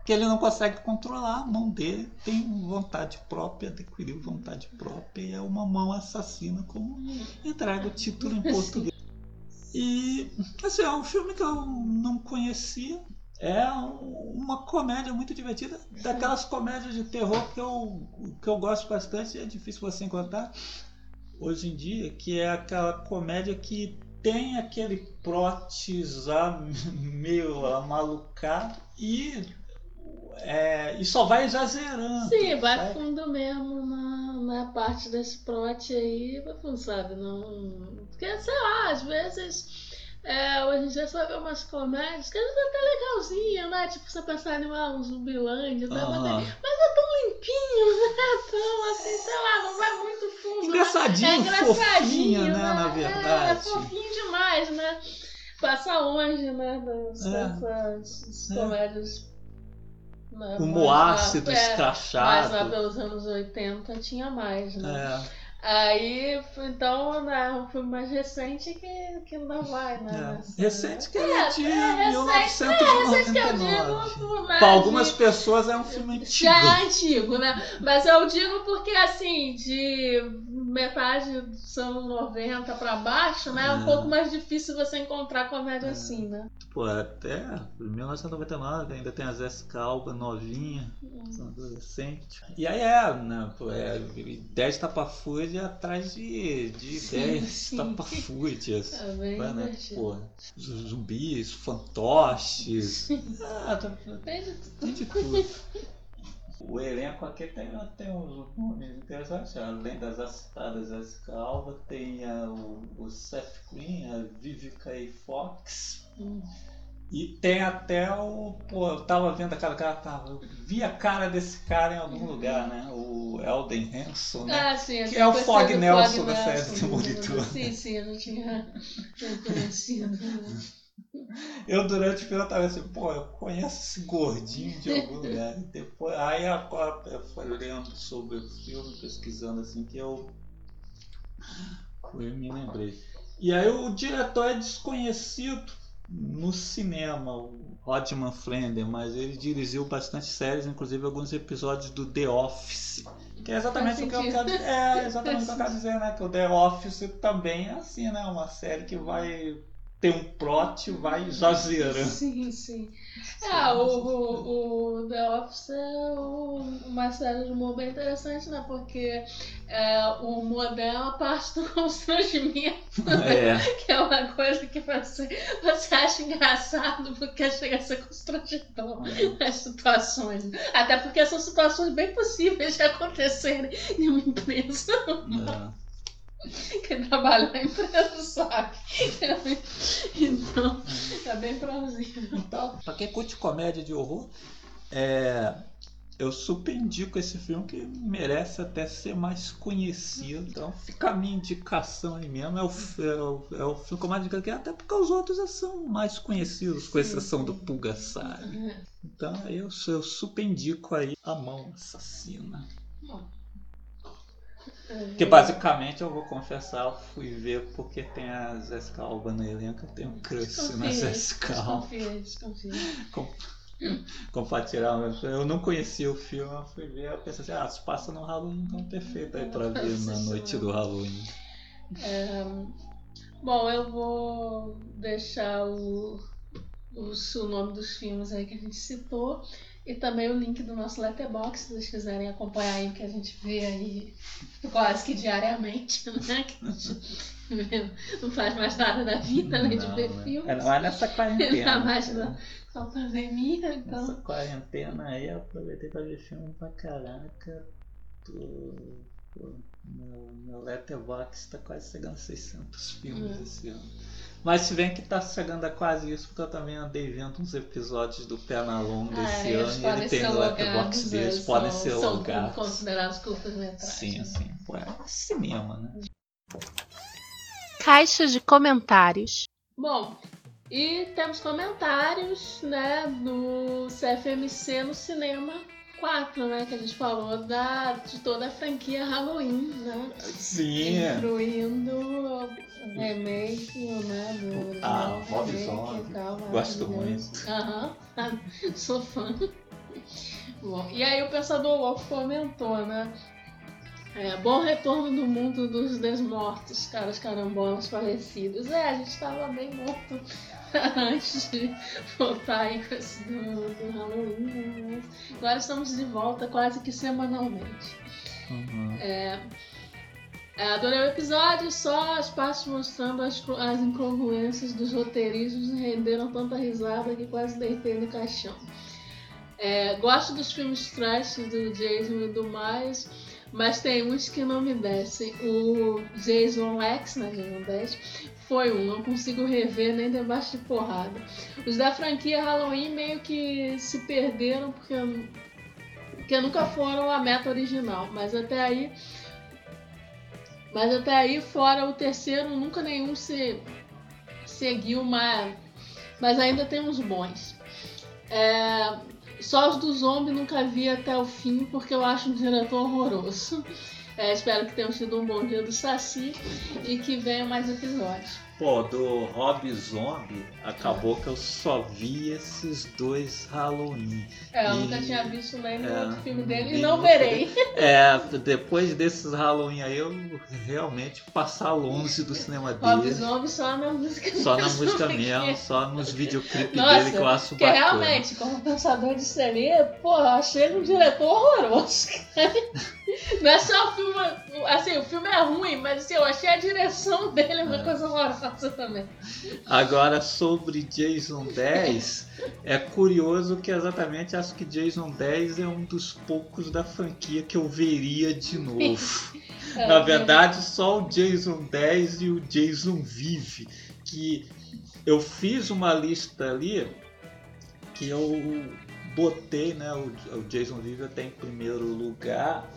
que ele não consegue controlar. A mão dele tem vontade própria, adquiriu vontade própria e é uma mão assassina, como entrega o título em português. E assim, é um filme que eu não conhecia. É um- uma comédia muito divertida, daquelas comédias de terror que eu, que eu gosto bastante, é difícil você encontrar hoje em dia, que é aquela comédia que tem aquele plot meio amalucado e, é, e só vai exagerando. Sim, vai sabe? fundo mesmo na, na parte desse plot aí, sabe, não. Porque, sei lá, às vezes. É, hoje em dia você vai ver umas comédias que às vezes é até legalzinha, né? Tipo, você pensar em ah, um Zumbilândia, né? mas, Aham. mas é tão limpinho, né? Tão assim, sei lá, não vai muito fundo. né? Engraçadinho, é engraçadinho, fofinho, né, na É, verdade. É, fofinho demais, né? Passa longe, né? Das, É. dessas É. comédias. Né, mais- ácido, é, Mas lá escrachado. pelos anos 80 tinha mais, né? É, Aí, então, né, um filme mais recente que, que não vai, né? é. nessa- Recente que é, É, de é recente, recente que eu 1999. digo, né, Para algumas de- pessoas é um filme antigo. Já é antigo, né? Mas eu digo porque, assim, de metade dos anos 90 pra baixo, né? É um É. pouco mais difícil você encontrar comédia assim, né? Pô, até 1999 ainda tem a Jéssica Alba novinha, adolescente. E aí é, né? Pô, é 10 tapafúrdia atrás de, de Sim, 10 sim. tapafúrdias. Vai, né? Pô, zumbis, fantoches. Ah, tá, Tem de tudo. de tudo. O elenco aqui tem, tem uns nomes interessantes. Além das citadas Jessica Alba, tem a, o, o Seth Green, a Vivica A. Fox, Hum. E tem até o. Pô, eu tava vendo a cara do tava, eu vi a cara desse cara em algum lugar, né? O Elden Hanson, né? Ah, sim. que é o Fog Fog Nelson da série Nelson, Demolidor. Sim, sim, eu não tinha reconhecido. Eu durante o filme eu tava assim, pô, eu conheço esse gordinho de algum lugar. E depois, aí agora eu fui lendo sobre o filme, pesquisando assim, que eu, eu me lembrei. E aí o diretor é desconhecido no cinema, o Rodman Flender, mas ele dirigiu bastante séries, inclusive alguns episódios do The Office. Que é exatamente o que eu quero, é exatamente o que eu quero dizer, né? Que o The Office também é assim, né? Uma série que vai ter um plot e vai zerando. Sim, sim. Ah, o, o, o The Office é uma série de humor bem interessante, né? Porque é, o humor dela é uma parte do constrangimento, É. que é uma coisa que você, você acha engraçado porque chega a ser constrangedor as situações. Até porque são situações bem possíveis de acontecerem em uma empresa. É. Quem trabalha na empresa sabe. Então, é bem plausível. Então, pra quem curte comédia de horror, é, eu super indico esse filme que merece até ser mais conhecido. Então fica a minha indicação aí mesmo. É o, é o, é o filme que eu mais indico até porque os outros já são mais conhecidos, com exceção do Pulgasari. Então aí eu, eu super indico aí a mão assassina. Que basicamente eu vou confessar, eu fui ver porque tem a Jessica Alba no elenco, eu tenho um crush na Jessica Alba. Desconfia, desconfia. compartilhar. mas Eu não conhecia o filme, eu fui ver, eu pensei assim, ah, se passa no Halloween, então perfeito aí pra ver na noite do Halloween. É, bom, eu vou deixar o, o, o nome dos filmes aí que a gente citou e também o link do nosso letterbox, se vocês quiserem acompanhar aí o que a gente vê aí quase que diariamente, né? Que a gente não faz mais nada da vida além de ver né? filmes. Não é nessa quarentena. Ainda mais né? na- pandemia, Nessa então. quarentena aí eu aproveitei pra ver filme pra caraca. Tô, pô, meu, meu letterbox tá quase chegando a 600 filmes Hum. esse ano. Mas se bem que tá chegando a quase isso, porque eu também andei vendo uns episódios do Pernalonga Ah, esse ano e ele tem no letterbox logados, deles, eles podem são- ser são logados. considerados curtas-metragens. Sim, sim. Pô, é cinema, né? Caixa de comentários. Bom, e temos comentários, né, do CFMC no cinema 4, né, que a gente falou da, de toda a franquia Halloween, né, Sim, é. incluindo o remake, né, do Ah, Rob Zombie. Gosto maravilhoso. Aham, sou fã. Bom, e aí o Pensador Louco comentou, né, é, bom retorno do mundo dos desmortos, caras carambolas falecidos. É, a gente tava bem morto antes de voltar aí com esse do, do Halloween, né? Mas agora estamos de volta quase que semanalmente. Uhum. É, adorei o episódio, só as partes mostrando as, as incongruências dos roteiristas renderam tanta risada que quase deitei no caixão. É, gosto dos filmes trash do Jason e do mais, mas tem uns que não me descem. O Jason X, né, Jason 10, foi um, não consigo rever nem debaixo de porrada. Os da franquia Halloween meio que se perderam porque, porque nunca foram a meta original, mas até aí mas até aí, fora o terceiro, nunca nenhum se seguiu, mas, mas ainda tem uns bons. É, só os do zombie nunca vi até o fim, porque eu acho um diretor horroroso. É, espero que tenham tido um bom dia do Saci e que venham mais episódios. Pô, do Rob Zombie, acabou que eu só vi esses dois Halloween. É, eu E- nunca tinha visto no é, outro filme dele e não verei. É, depois desses Halloween aí, eu realmente passar longe do cinema Rob dele. Zombie só na música Só na música mesmo, só nos videoclipes dele que eu acho Porque bacana. realmente, como pensador de série, pô, eu achei ele um diretor horroroso. Não é só o filme. Assim, o filme é ruim, mas assim, eu achei a direção dele uma É. coisa horrorosa também. Agora, sobre Jason 10, é curioso que exatamente acho que Jason 10 é um dos poucos da franquia que eu veria de novo. É, Na verdade, só o Jason 10 e o Jason Vive, que eu fiz uma lista ali que eu botei né, o, o Jason Vive até em primeiro lugar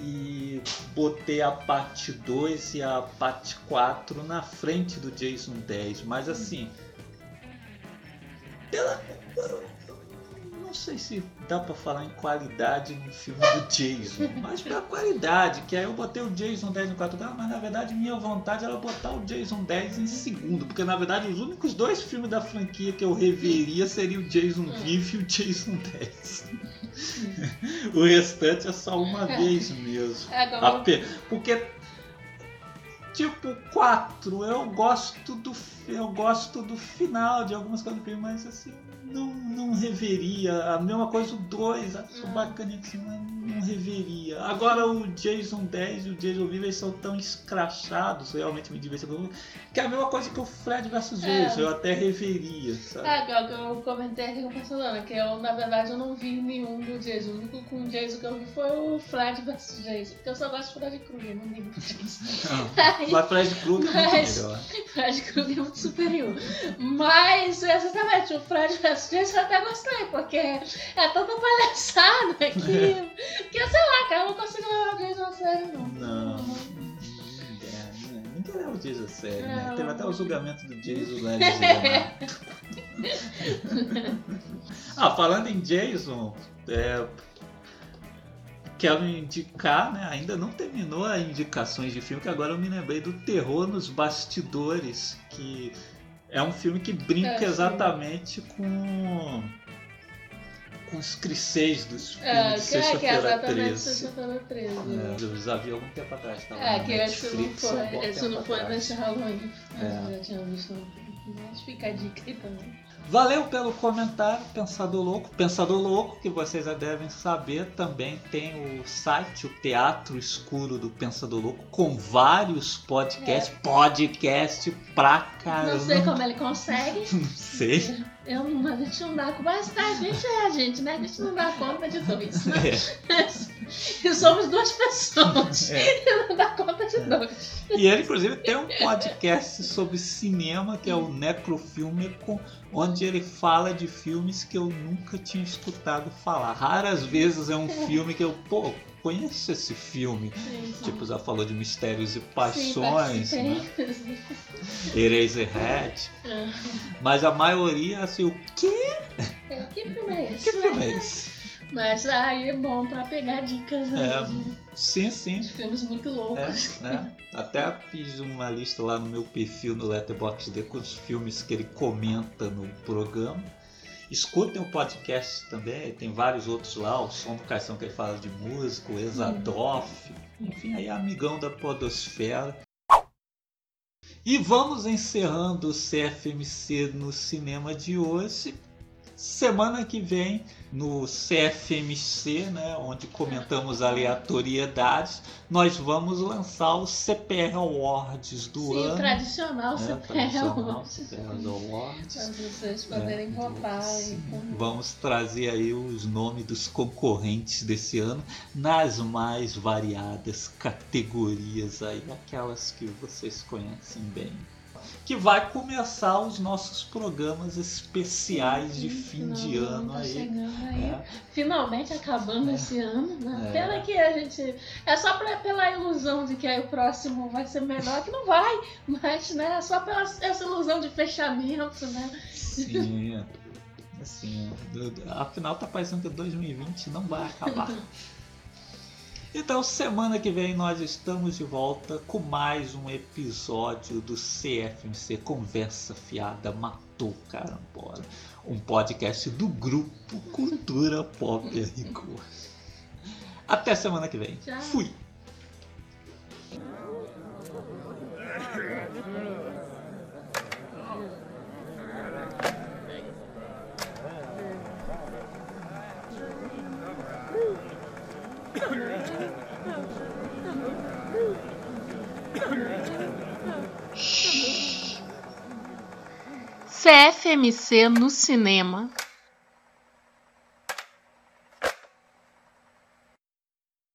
e botei a parte 2 e a parte 4 na frente do Jason 10. Mas assim. Pela, não sei se dá pra falar em qualidade no filme do Jason, mas pela qualidade, que aí eu botei o Jason 10 em 4 lugar, mas na verdade minha vontade era botar o Jason 10 em segundo, porque na verdade os únicos dois filmes da franquia que eu reveria seriam o Jason Vive e o Jason 10. o restante é só uma vez mesmo. É, agora... Porque tipo 4, eu gosto do eu gosto do final de algumas coisas do filme, mas assim, não, não reveria. A mesma coisa o 2, acho bacana assim, mas não reveria. Agora o Jason 10 e o Jason eles são tão escrachados, realmente me divertem, que é a mesma coisa que o Fred vs é. Jason, eu até reveria, sabe? É, que eu comentei aqui com a Barcelona, que eu, na verdade, eu não vi nenhum do Jason. O único com o Jason que eu vi foi o Fred vs Jason, porque eu só gosto de Fred Krueger, não ligo pro Jason. mas Fred Krueger é muito melhor. Fred Krueger é muito superior. Mas, exatamente, o Fred vs Jason eu até gostei, porque é tanta palhaçada que... Porque, sei lá, cara, eu não consigo levar o Jason a sério, não. Não. Ninguém leva o Jason a sério, né? Teve até o julgamento do Jason lá Ah, falando em Jason, é, quero indicar, né? Ainda não terminou as indicações de filme, que agora eu me lembrei do Terror nos Bastidores, que é um filme que brinca é, exatamente com com os clichês dos filmes é, de Sexta-feira 13. Sexta-feira 13. É, eu já vi algum tempo atrás. Tava é, que esse não foi, esse não foi nesse Halloween. É. Eu já tinha visto. Mas fica a dica aí também. Valeu pelo comentário, Pensador Louco. Pensador Louco, que vocês já devem saber, também tem o site, o Teatro Escuro do Pensador Louco, com vários podcasts. É. Podcast pra caramba. Não sei como ele consegue. não sei. Eu, a gente não dá conta. Mas tá, a gente é a gente, né? A gente não dá conta de dois. Né? É. E somos duas pessoas. É. E não dá conta de dois. E ele, inclusive, tem um podcast sobre cinema que é o Necrofilme, onde ele fala de filmes que eu nunca tinha escutado falar. Raras vezes é um filme que eu, pô, conheço esse filme. Sim, sim. Tipo, já falou de Mistérios e Paixões, sim, né? Eraserhead. Uhum. Mas a maioria, assim, o quê? É, que filme é esse? Que filme é esse? Mas aí é bom pra pegar dicas né, é, sim, sim. de filmes muito loucos. É, né? Até fiz uma lista lá no meu perfil no Letterboxd com os filmes que ele comenta no programa. Escutem o podcast também, tem vários outros lá, o Som do Caixão que ele fala de música, o Exadoff, enfim, aí é amigão da podosfera. E vamos encerrando o CFMC no cinema de hoje Semana que vem, no CFMC, né, onde comentamos aleatoriedades, nós vamos lançar o CPR Awards do Sim, ano. tradicional é, CPR Awards. CPR Awards. Para vocês poderem é, votar. Vamos trazer aí os nomes dos concorrentes desse ano nas mais variadas categorias aí, aquelas que vocês conhecem bem que vai começar os nossos programas especiais de fim de ano tá aí. aí. É. Finalmente acabando é. esse ano. Né? É. Pena que a gente. É só pra, pela ilusão de que aí o próximo vai ser melhor, que não vai, mas né, é só pela essa ilusão de fechamento, né? Sim. Assim, afinal tá parecendo que 2020 não vai acabar. Então, semana que vem nós estamos de volta com mais um episódio do CFMC Conversa Fiada Matou Carambora, um podcast do grupo Cultura Pop Rigor. Até semana que vem. Tchau. Fui. CFMC no cinema.